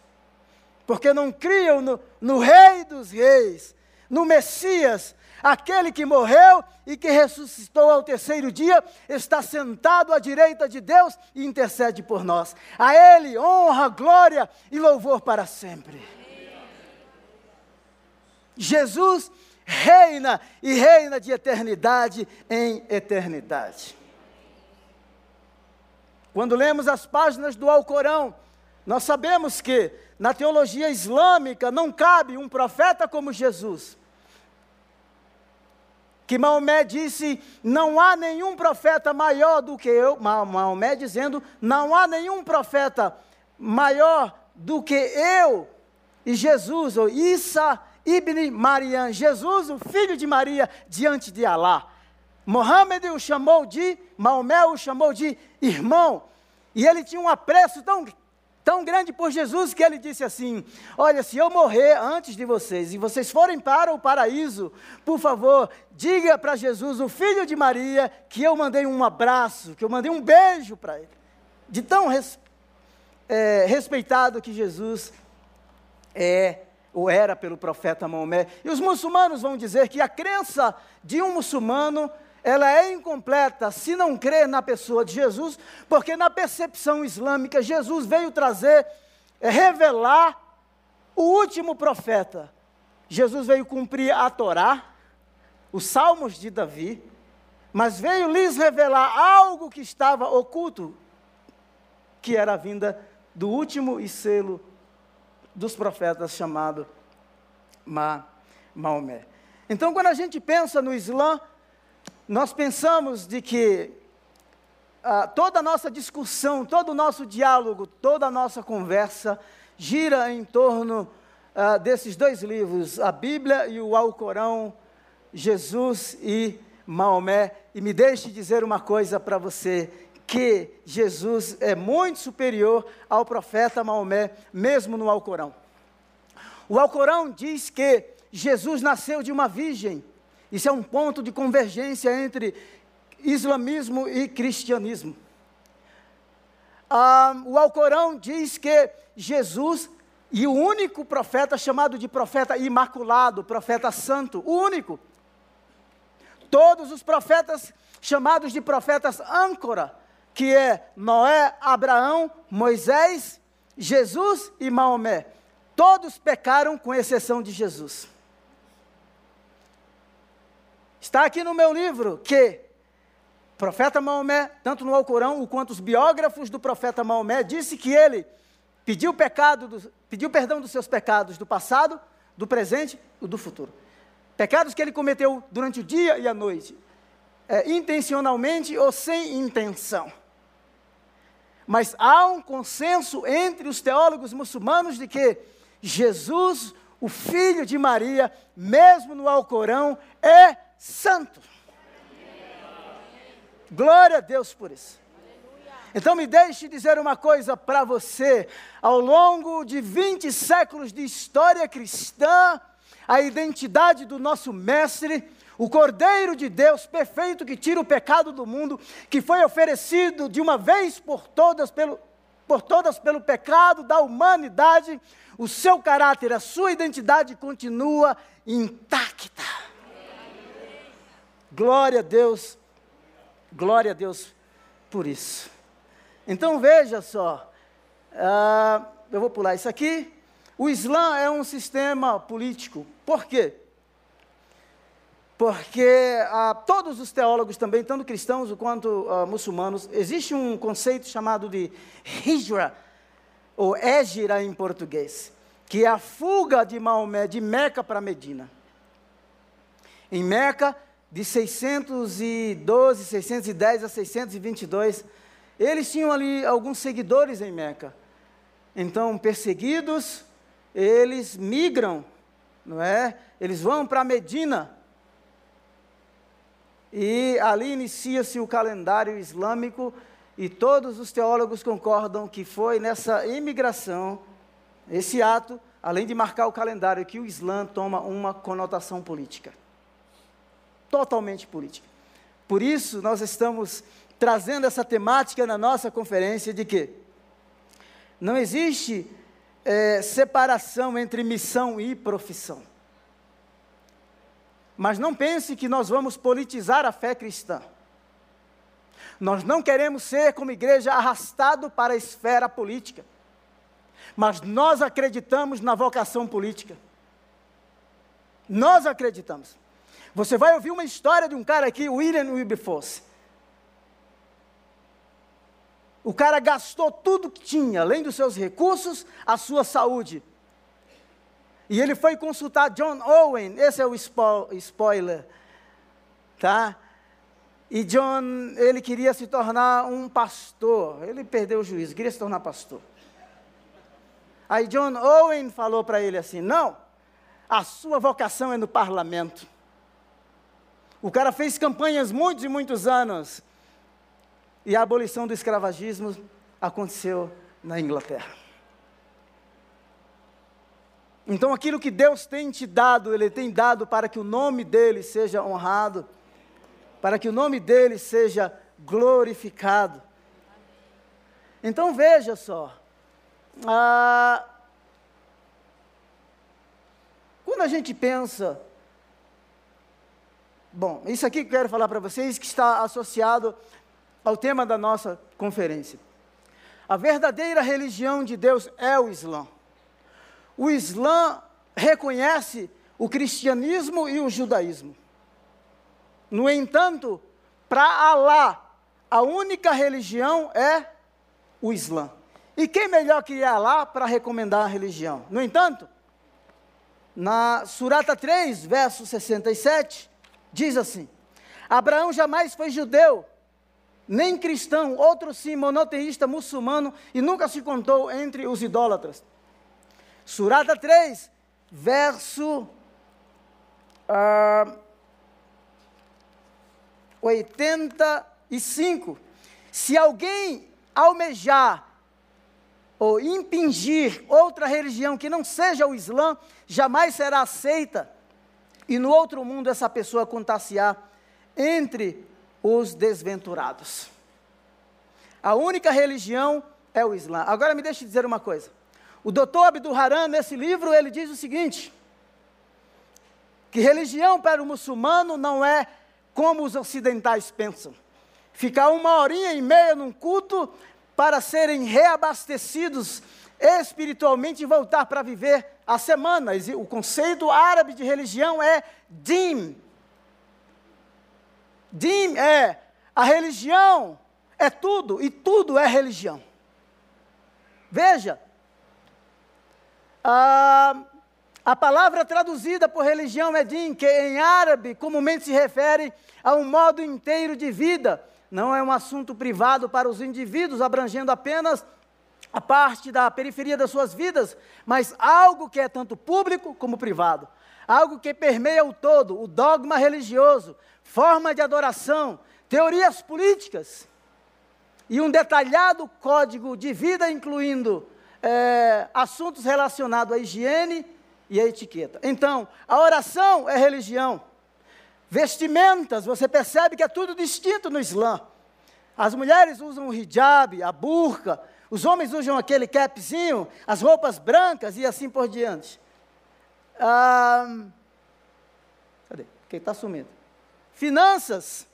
porque não criam no, no Rei dos Reis, no Messias, aquele que morreu e que ressuscitou ao terceiro dia, está sentado à direita de Deus e intercede por nós. A Ele honra, glória e louvor para sempre. Jesus reina e reina de eternidade em eternidade. Quando lemos as páginas do Alcorão, nós sabemos que na teologia islâmica não cabe um profeta como Jesus. Que Maomé disse: não há nenhum profeta maior do que eu. Maomé dizendo: não há nenhum profeta maior do que eu. E Jesus, ou Isa Ibn Mariam, Jesus, o filho de Maria, diante de Alá. Mohammed o chamou de, Maomé o chamou de irmão. E ele tinha um apreço tão, tão grande por Jesus que ele disse assim: Olha, se eu morrer antes de vocês e vocês forem para o paraíso, por favor, diga para Jesus, o filho de Maria, que eu mandei um abraço, que eu mandei um beijo para ele. De tão res, é, respeitado que Jesus é ou era pelo profeta Maomé. E os muçulmanos vão dizer que a crença de um muçulmano ela é incompleta se não crer na pessoa de Jesus, porque na percepção islâmica Jesus veio trazer, é, revelar o último profeta. Jesus veio cumprir a Torá, os Salmos de Davi, mas veio lhes revelar algo que estava oculto, que era a vinda do último e selo dos profetas chamado Ma, Maomé. Então, quando a gente pensa no Islã, nós pensamos de que ah, toda a nossa discussão, todo o nosso diálogo, toda a nossa conversa gira em torno ah, desses dois livros, a Bíblia e o Alcorão, Jesus e Maomé. E me deixe dizer uma coisa para você, que Jesus é muito superior ao profeta Maomé, mesmo no Alcorão. O Alcorão diz que Jesus nasceu de uma virgem. Isso é um ponto de convergência entre islamismo e cristianismo. Ah, o Alcorão diz que Jesus, e o único profeta chamado de profeta imaculado, profeta santo, o único. Todos os profetas chamados de profetas âncora, que é Noé, Abraão, Moisés, Jesus e Maomé. Todos pecaram, com exceção de Jesus. Está aqui no meu livro que o profeta Maomé, tanto no Alcorão quanto os biógrafos do profeta Maomé, disse que ele pediu pecado, do, pediu perdão dos seus pecados do passado, do presente e do futuro. Pecados que ele cometeu durante o dia e a noite, é, intencionalmente ou sem intenção. Mas há um consenso entre os teólogos muçulmanos de que Jesus, o filho de Maria, mesmo no Alcorão, é santo. Glória a Deus por isso. Então me deixe dizer uma coisa para você. Ao longo de 20 séculos de história cristã, a identidade do nosso mestre o Cordeiro de Deus perfeito que tira o pecado do mundo, que foi oferecido de uma vez por todas pelo, por todas pelo pecado da humanidade, o seu caráter, a sua identidade continua intacta. Glória a Deus, glória a Deus por isso. Então veja só, uh, eu vou pular isso aqui. O Islã é um sistema político. Por quê? porque ah, todos os teólogos também, tanto cristãos quanto ah, muçulmanos, existe um conceito chamado de hijra, ou égira em português, que é a fuga de Maomé de Meca para Medina. Em Meca, de 612, 610 a 622, eles tinham ali alguns seguidores em Meca. Então, perseguidos, eles migram, não é? Eles vão para Medina. E ali inicia-se o calendário islâmico e todos os teólogos concordam que foi nessa imigração, esse ato, além de marcar o calendário, que o Islã toma uma conotação política. Totalmente política. Por isso, nós estamos trazendo essa temática na nossa conferência de que não existe é, separação entre missão e profissão. Mas não pense que nós vamos politizar a fé cristã. Nós não queremos ser, como igreja, arrastado para a esfera política. Mas nós acreditamos na vocação política. Nós acreditamos. Você vai ouvir uma história de um cara aqui, William Wilberforce. O cara gastou tudo que tinha, além dos seus recursos, a sua saúde. E ele foi consultar John Owen, esse é o spo spoiler, tá? E John, ele queria se tornar um pastor. Ele perdeu o juízo, queria se tornar pastor. Aí John Owen falou para ele assim: Não, a sua vocação é no parlamento. O cara fez campanhas muitos e muitos anos. E a abolição do escravagismo aconteceu na Inglaterra. Então, aquilo que Deus tem te dado, Ele tem dado para que o nome dele seja honrado, para que o nome dele seja glorificado. Então, veja só. Ah, quando a gente pensa. Bom, isso aqui que eu quero falar para vocês que está associado ao tema da nossa conferência. A verdadeira religião de Deus é o Islã. O Islã reconhece o cristianismo e o judaísmo. No entanto, para Alá, a única religião é o Islã. E quem melhor que Alá para recomendar a religião? No entanto, na Surata 3, verso 67, diz assim: Abraão jamais foi judeu, nem cristão, outro sim, monoteísta muçulmano, e nunca se contou entre os idólatras. Surata 3, verso uh, 85. Se alguém almejar ou impingir outra religião que não seja o Islã, jamais será aceita, e no outro mundo essa pessoa contar-se-á entre os desventurados. A única religião é o Islã. Agora me deixe dizer uma coisa. O doutor Abdul Haran, nesse livro, ele diz o seguinte: que religião para o muçulmano não é como os ocidentais pensam. Ficar uma horinha e meia num culto para serem reabastecidos espiritualmente e voltar para viver a semana. O conceito árabe de religião é din. Din é a religião é tudo e tudo é religião. Veja, a, a palavra traduzida por religião é din, que em árabe comumente se refere a um modo inteiro de vida. Não é um assunto privado para os indivíduos, abrangendo apenas a parte da periferia das suas vidas, mas algo que é tanto público como privado. Algo que permeia o todo, o dogma religioso, forma de adoração, teorias políticas e um detalhado código de vida, incluindo é, assuntos relacionados à higiene e à etiqueta. Então, a oração é religião. Vestimentas, você percebe que é tudo distinto no Islã. As mulheres usam o hijab, a burca, os homens usam aquele capzinho, as roupas brancas e assim por diante. Ah, cadê? Quem está sumindo? Finanças.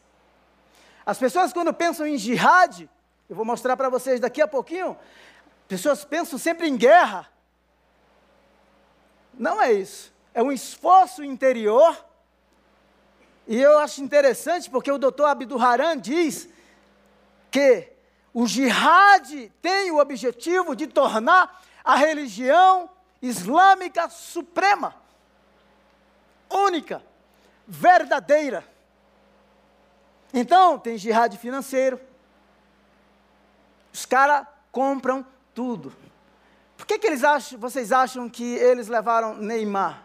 As pessoas, quando pensam em jihad, eu vou mostrar para vocês daqui a pouquinho, Pessoas pensam sempre em guerra. Não é isso. É um esforço interior. E eu acho interessante porque o doutor Abdul Haran diz que o jihad tem o objetivo de tornar a religião islâmica suprema, única, verdadeira. Então, tem jihad financeiro. Os caras compram tudo. Por que, que eles acham, vocês acham que eles levaram Neymar?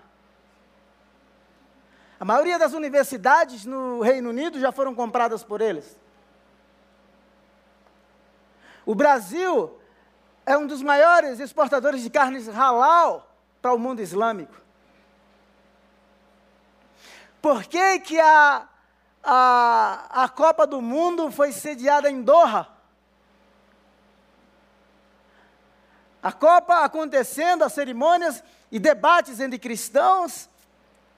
A maioria das universidades no Reino Unido já foram compradas por eles. O Brasil é um dos maiores exportadores de carnes halal para o mundo islâmico. Por que, que a, a, a Copa do Mundo foi sediada em Doha? A Copa acontecendo, as cerimônias e debates entre cristãos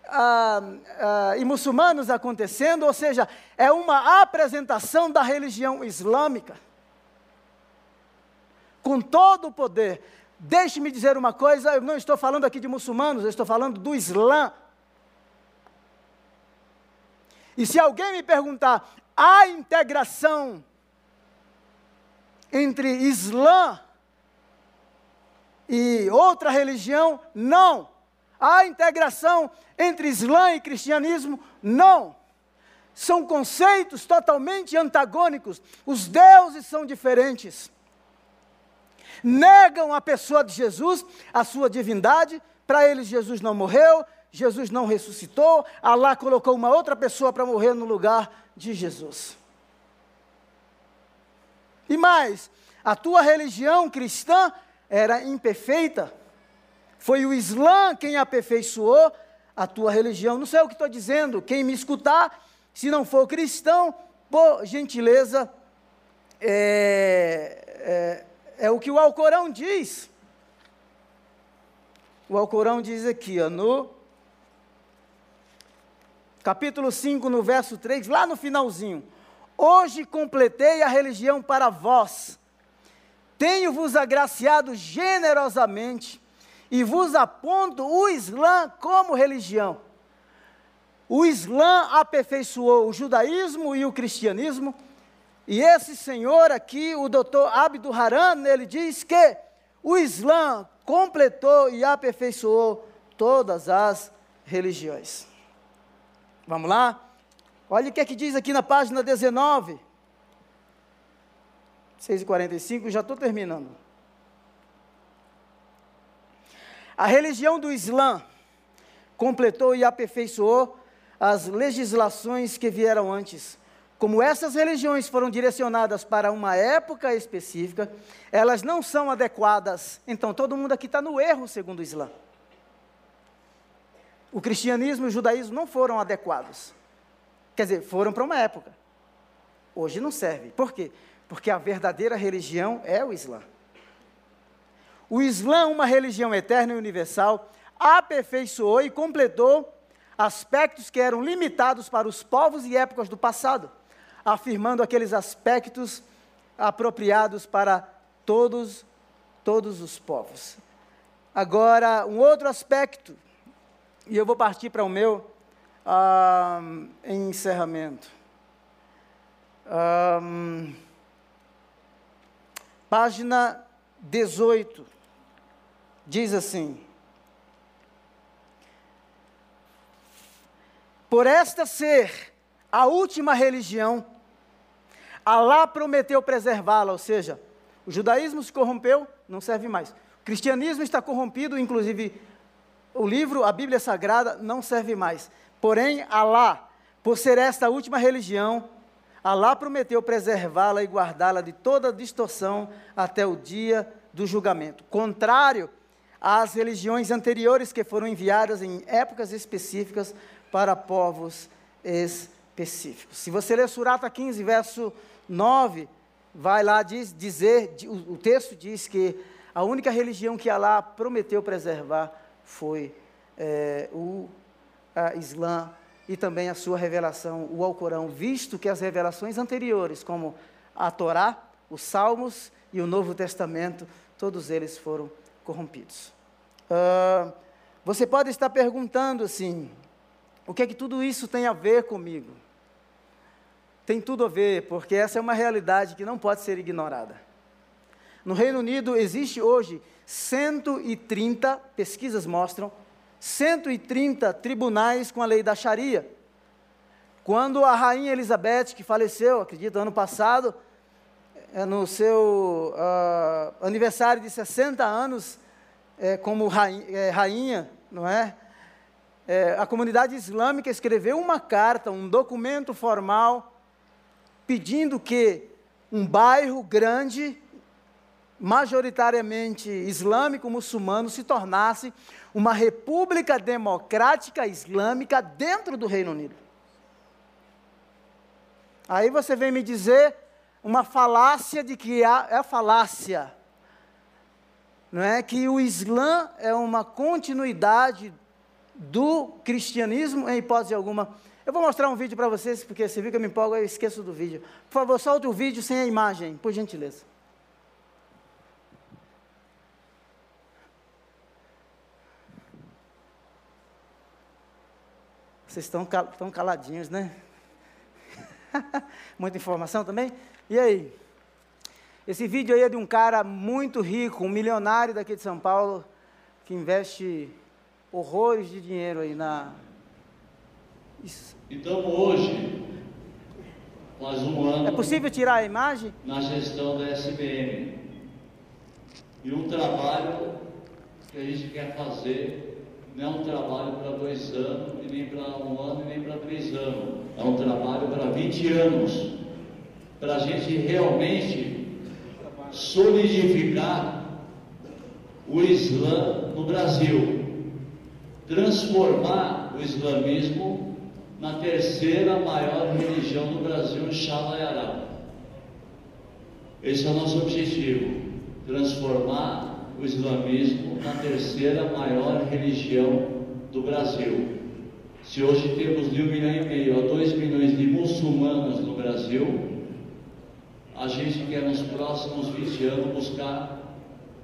ah, ah, e muçulmanos acontecendo, ou seja, é uma apresentação da religião islâmica com todo o poder. Deixe-me dizer uma coisa, eu não estou falando aqui de muçulmanos, eu estou falando do Islã. E se alguém me perguntar, há integração entre Islã e outra religião? Não. Há integração entre Islã e cristianismo? Não. São conceitos totalmente antagônicos. Os deuses são diferentes negam a pessoa de Jesus, a sua divindade. Para eles, Jesus não morreu, Jesus não ressuscitou, Allah colocou uma outra pessoa para morrer no lugar de Jesus. E mais, a tua religião cristã era imperfeita. Foi o Islã quem aperfeiçoou a tua religião. Não sei o que estou dizendo. Quem me escutar, se não for cristão, por gentileza, é, é, é o que o Alcorão diz. O Alcorão diz aqui, ó, no capítulo 5, no verso 3, lá no finalzinho: Hoje completei a religião para vós, tenho-vos agraciado generosamente e vos aponto o Islã como religião. O Islã aperfeiçoou o judaísmo e o cristianismo e esse senhor aqui, o doutor Abdul Haran, ele diz que o Islã completou e aperfeiçoou todas as religiões. Vamos lá? Olha o que é que diz aqui na página 19. 6h45, já estou terminando. A religião do Islã completou e aperfeiçoou as legislações que vieram antes como essas religiões foram direcionadas para uma época específica, elas não são adequadas. Então, todo mundo aqui está no erro, segundo o Islã. O cristianismo e o judaísmo não foram adequados. Quer dizer, foram para uma época. Hoje não serve. Por quê? Porque a verdadeira religião é o Islã. O Islã, uma religião eterna e universal, aperfeiçoou e completou aspectos que eram limitados para os povos e épocas do passado afirmando aqueles aspectos apropriados para todos, todos os povos. Agora, um outro aspecto, e eu vou partir para o meu um, encerramento. Um, página 18, diz assim: Por esta ser a última religião, Alá prometeu preservá-la, ou seja, o judaísmo se corrompeu, não serve mais. O cristianismo está corrompido, inclusive o livro, a Bíblia Sagrada, não serve mais. Porém, Alá, por ser esta última religião, Alá prometeu preservá-la e guardá-la de toda distorção até o dia do julgamento. Contrário às religiões anteriores que foram enviadas em épocas específicas para povos específicos. Se você ler Surata 15, verso 9, vai lá diz, dizer, o, o texto diz que a única religião que Allah prometeu preservar foi é, o Islã e também a sua revelação, o Alcorão, visto que as revelações anteriores, como a Torá, os Salmos e o Novo Testamento, todos eles foram corrompidos. Uh, você pode estar perguntando assim: o que é que tudo isso tem a ver comigo? Tem tudo a ver, porque essa é uma realidade que não pode ser ignorada. No Reino Unido existe hoje 130, pesquisas mostram, 130 tribunais com a lei da Sharia. Quando a rainha Elizabeth, que faleceu, acredito, ano passado, é no seu uh, aniversário de 60 anos, é, como rainha, é, rainha, não é? é? A comunidade islâmica escreveu uma carta, um documento formal, pedindo que um bairro grande, majoritariamente islâmico, muçulmano, se tornasse uma república democrática islâmica dentro do Reino Unido. Aí você vem me dizer uma falácia de que é falácia não é que o Islã é uma continuidade do cristianismo em hipótese alguma. Eu vou mostrar um vídeo para vocês, porque se viu que eu me empolgo, eu esqueço do vídeo. Por favor, solte o vídeo sem a imagem, por gentileza. Vocês estão, cal estão caladinhos, né? Muita informação também? E aí? Esse vídeo aí é de um cara muito rico, um milionário daqui de São Paulo, que investe horrores de dinheiro aí na. Isso. Então hoje, mais um ano. É possível tirar a imagem? Na gestão da SBM. E um trabalho que a gente quer fazer não é um trabalho para dois anos, e nem para um ano, e nem para três anos. É um trabalho para 20 anos. Para a gente realmente solidificar o Islã no Brasil, transformar o islamismo na terceira maior religião do Brasil, Shalayará. Esse é o nosso objetivo, transformar o islamismo na terceira maior religião do Brasil. Se hoje temos de um milhão e meio a dois milhões de muçulmanos no Brasil, a gente quer nos próximos 20 anos buscar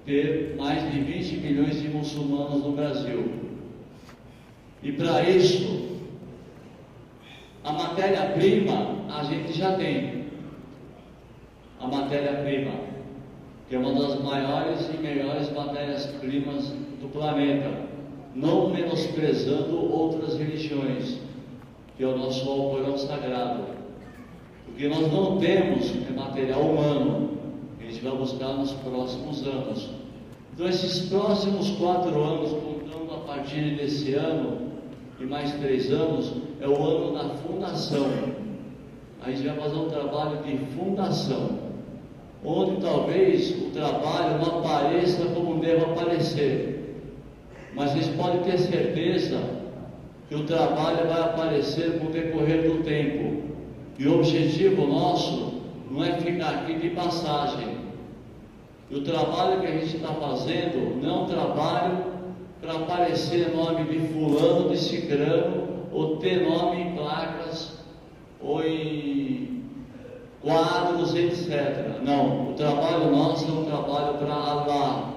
ter mais de 20 milhões de muçulmanos no Brasil. E para isso, a matéria-prima a gente já tem. A matéria-prima, que é uma das maiores e melhores matérias-primas do planeta, não menosprezando outras religiões, que é o nosso Alcorão Sagrado. Porque nós não temos material humano que a gente vai buscar nos próximos anos. Então, esses próximos quatro anos, contando a partir desse ano e mais três anos, é o ano da fundação. A gente vai fazer um trabalho de fundação, onde talvez o trabalho não apareça como deve aparecer, mas vocês podem ter certeza que o trabalho vai aparecer com o decorrer do tempo. E o objetivo nosso não é ficar aqui de passagem. E o trabalho que a gente está fazendo não é um trabalho para aparecer nome de fulano, de cicrano, ou ter nome em placas, ou em quadros, etc. Não, o trabalho nosso é um trabalho para Allah.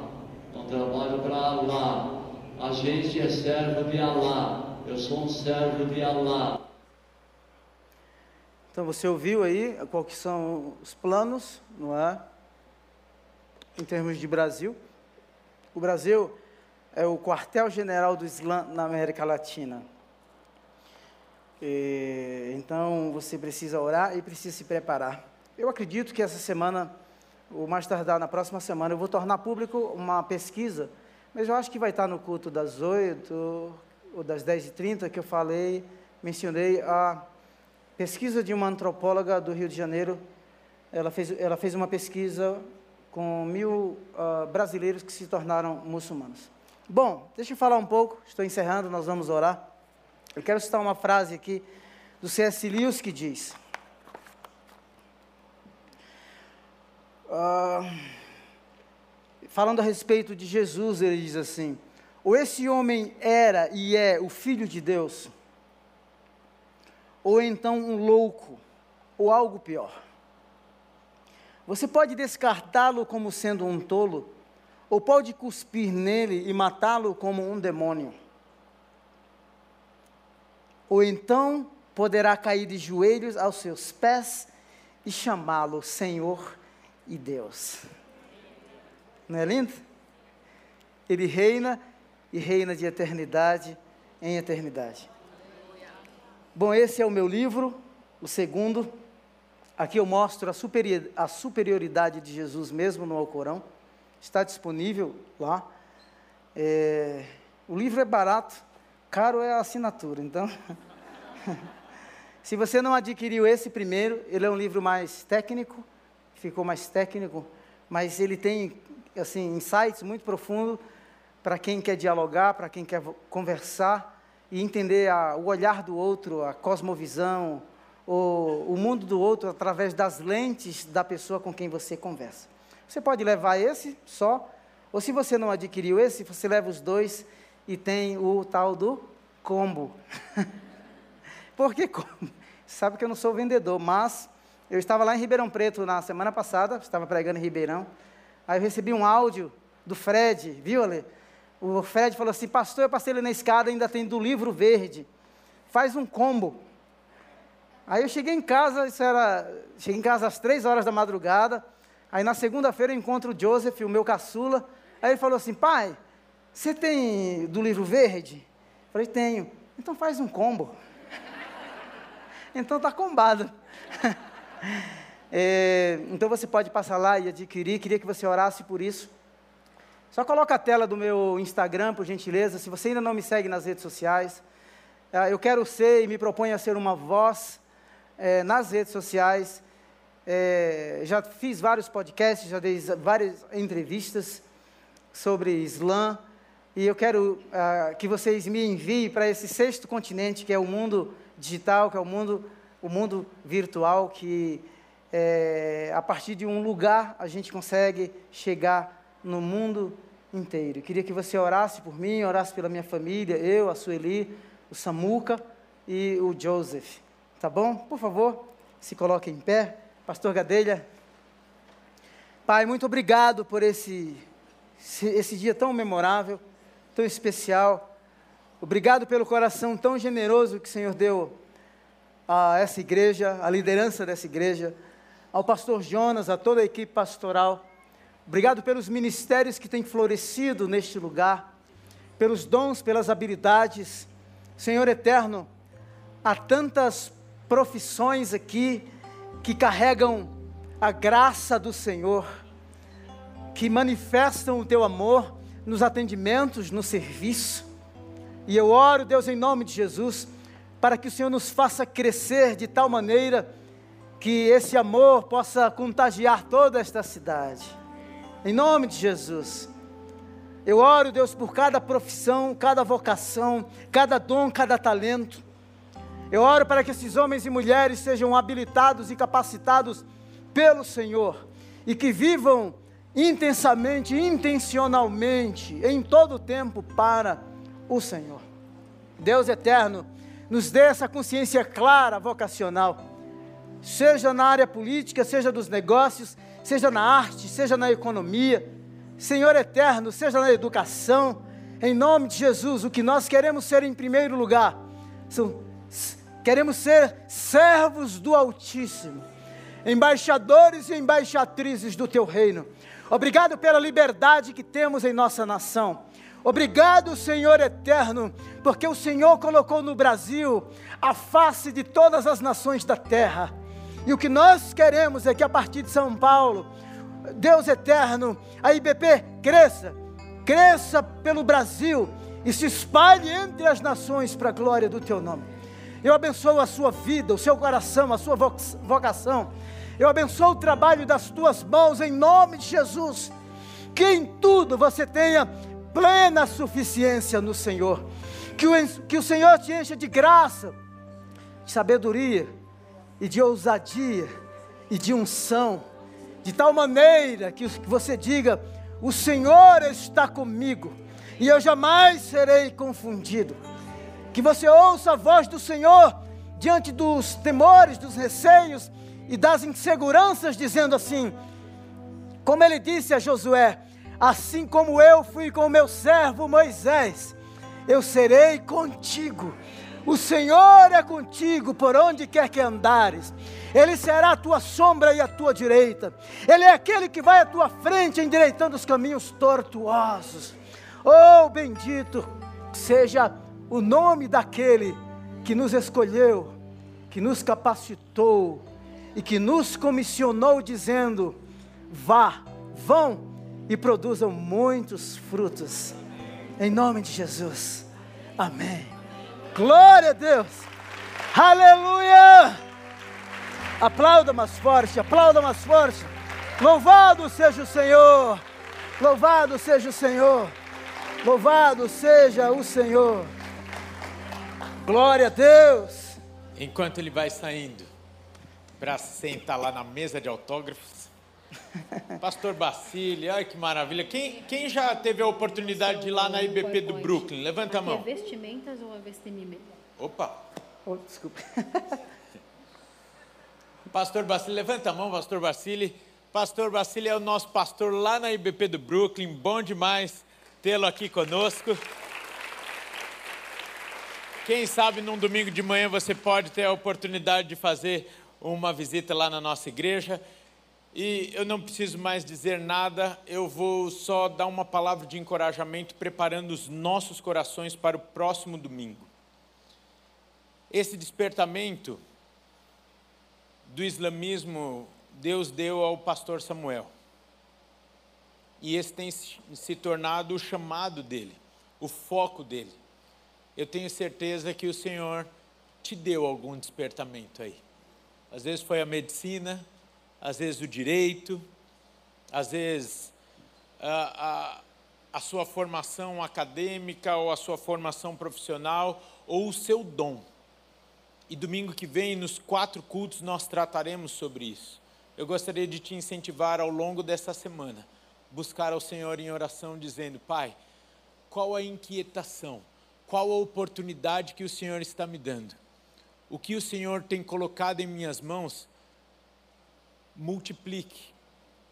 É um trabalho para Allah. A gente é servo de Allah. Eu sou um servo de Allah. Então você ouviu aí quais são os planos, não é? Em termos de Brasil. O Brasil é o quartel-general do Islã na América Latina. Então você precisa orar e precisa se preparar. Eu acredito que essa semana, ou mais tardar na próxima semana, eu vou tornar público uma pesquisa, mas eu acho que vai estar no culto das 8 ou das 10h30 que eu falei, mencionei a Pesquisa de uma antropóloga do Rio de Janeiro, ela fez, ela fez uma pesquisa com mil uh, brasileiros que se tornaram muçulmanos. Bom, deixa eu falar um pouco, estou encerrando, nós vamos orar. Eu quero citar uma frase aqui do C.S. Lewis que diz: uh, falando a respeito de Jesus, ele diz assim: ou esse homem era e é o Filho de Deus, ou então um louco, ou algo pior. Você pode descartá-lo como sendo um tolo, ou pode cuspir nele e matá-lo como um demônio. Ou então poderá cair de joelhos aos seus pés e chamá-lo Senhor e Deus. Não é lindo? Ele reina e reina de eternidade em eternidade. Bom, esse é o meu livro, o segundo. Aqui eu mostro a, superior, a superioridade de Jesus mesmo no Alcorão. Está disponível lá. É, o livro é barato, caro é a assinatura. Então, se você não adquiriu esse primeiro, ele é um livro mais técnico, ficou mais técnico, mas ele tem assim insights muito profundos para quem quer dialogar, para quem quer conversar e entender a, o olhar do outro, a cosmovisão, o, o mundo do outro através das lentes da pessoa com quem você conversa. Você pode levar esse só, ou se você não adquiriu esse, você leva os dois e tem o tal do combo. Por que combo? Sabe que eu não sou vendedor, mas eu estava lá em Ribeirão Preto na semana passada, estava pregando em Ribeirão, aí eu recebi um áudio do Fred, viu, Ale? O Fred falou assim, pastor, eu passei ali na escada, ainda tem do livro verde, faz um combo. Aí eu cheguei em casa, isso era, cheguei em casa às três horas da madrugada, aí na segunda-feira eu encontro o Joseph, o meu caçula, aí ele falou assim, pai, você tem do livro verde? Eu falei, tenho. Então faz um combo. então está combado. é, então você pode passar lá e adquirir, queria que você orasse por isso. Só coloca a tela do meu Instagram, por gentileza. Se você ainda não me segue nas redes sociais, é, eu quero ser e me proponho a ser uma voz é, nas redes sociais. É, já fiz vários podcasts, já dei várias entrevistas sobre Islã. E eu quero uh, que vocês me enviem para esse sexto continente, que é o mundo digital, que é o mundo, o mundo virtual, que é, a partir de um lugar a gente consegue chegar no mundo inteiro. Eu queria que você orasse por mim, orasse pela minha família, eu, a Sueli, o Samuca e o Joseph. Tá bom? Por favor, se coloque em pé. Pastor Gadelha. Pai, muito obrigado por esse, esse dia tão memorável, tão especial. Obrigado pelo coração tão generoso que o Senhor deu a essa igreja, a liderança dessa igreja, ao pastor Jonas, a toda a equipe pastoral. Obrigado pelos ministérios que têm florescido neste lugar, pelos dons, pelas habilidades. Senhor eterno, há tantas profissões aqui que carregam a graça do Senhor, que manifestam o teu amor nos atendimentos, no serviço. E eu oro, Deus, em nome de Jesus, para que o Senhor nos faça crescer de tal maneira que esse amor possa contagiar toda esta cidade. Em nome de Jesus. Eu oro, Deus, por cada profissão, cada vocação, cada dom, cada talento. Eu oro para que esses homens e mulheres sejam habilitados e capacitados pelo Senhor e que vivam intensamente, intencionalmente, em todo o tempo para o Senhor. Deus eterno, nos dê essa consciência clara, vocacional, seja na área política, seja dos negócios, seja na arte, seja na economia, Senhor eterno, seja na educação, em nome de Jesus, o que nós queremos ser em primeiro lugar, são, queremos ser servos do Altíssimo, embaixadores e embaixatrizes do Teu reino. Obrigado pela liberdade que temos em nossa nação. Obrigado, Senhor eterno, porque o Senhor colocou no Brasil a face de todas as nações da terra. E o que nós queremos é que a partir de São Paulo, Deus eterno, a IBP cresça, cresça pelo Brasil e se espalhe entre as nações para a glória do teu nome. Eu abençoo a sua vida, o seu coração, a sua vocação. Eu abençoo o trabalho das tuas mãos em nome de Jesus. Que em tudo você tenha plena suficiência no Senhor. Que o, que o Senhor te encha de graça, de sabedoria, e de ousadia e de unção, de tal maneira que você diga: O Senhor está comigo e eu jamais serei confundido. Que você ouça a voz do Senhor diante dos temores, dos receios e das inseguranças, dizendo assim: Como ele disse a Josué: Assim como eu fui com o meu servo Moisés, eu serei contigo o Senhor é contigo por onde quer que andares. Ele será a tua sombra e a tua direita. Ele é aquele que vai à tua frente, endireitando os caminhos tortuosos. Oh, bendito seja o nome daquele que nos escolheu, que nos capacitou e que nos comissionou, dizendo: vá, vão e produzam muitos frutos. Em nome de Jesus. Amém. Glória a Deus. Aleluia. Aplauda mais forte, aplauda mais forte. Louvado seja o Senhor. Louvado seja o Senhor. Louvado seja o Senhor. Glória a Deus. Enquanto ele vai saindo para sentar lá na mesa de autógrafos, Pastor Bacile, ai que maravilha. Quem, quem já teve a oportunidade de ir lá na IBP do Brooklyn? Levanta a é mão. vestimentas ou é vestimenta? Opa! Oh, desculpa. Pastor Bacile, levanta a mão, Pastor Bacile. Pastor Bacile é o nosso pastor lá na IBP do Brooklyn. Bom demais tê-lo aqui conosco. Quem sabe num domingo de manhã você pode ter a oportunidade de fazer uma visita lá na nossa igreja. E eu não preciso mais dizer nada, eu vou só dar uma palavra de encorajamento, preparando os nossos corações para o próximo domingo. Esse despertamento do islamismo Deus deu ao pastor Samuel. E esse tem se tornado o chamado dele, o foco dele. Eu tenho certeza que o Senhor te deu algum despertamento aí. Às vezes foi a medicina, às vezes o direito, às vezes a, a, a sua formação acadêmica ou a sua formação profissional ou o seu dom. E domingo que vem, nos quatro cultos, nós trataremos sobre isso. Eu gostaria de te incentivar ao longo dessa semana, buscar ao Senhor em oração, dizendo: Pai, qual a inquietação, qual a oportunidade que o Senhor está me dando? O que o Senhor tem colocado em minhas mãos, multiplique.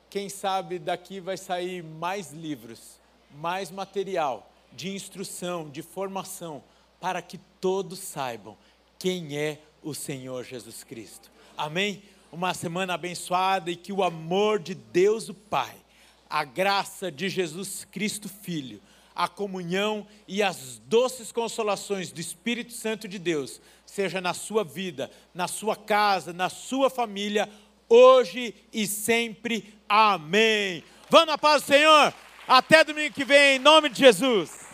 Quem sabe daqui vai sair mais livros, mais material de instrução, de formação, para que todos saibam quem é o Senhor Jesus Cristo. Amém? Uma semana abençoada e que o amor de Deus o Pai, a graça de Jesus Cristo Filho, a comunhão e as doces consolações do Espírito Santo de Deus seja na sua vida, na sua casa, na sua família, hoje e sempre. Amém. Vamos na paz do Senhor. Até domingo que vem, em nome de Jesus.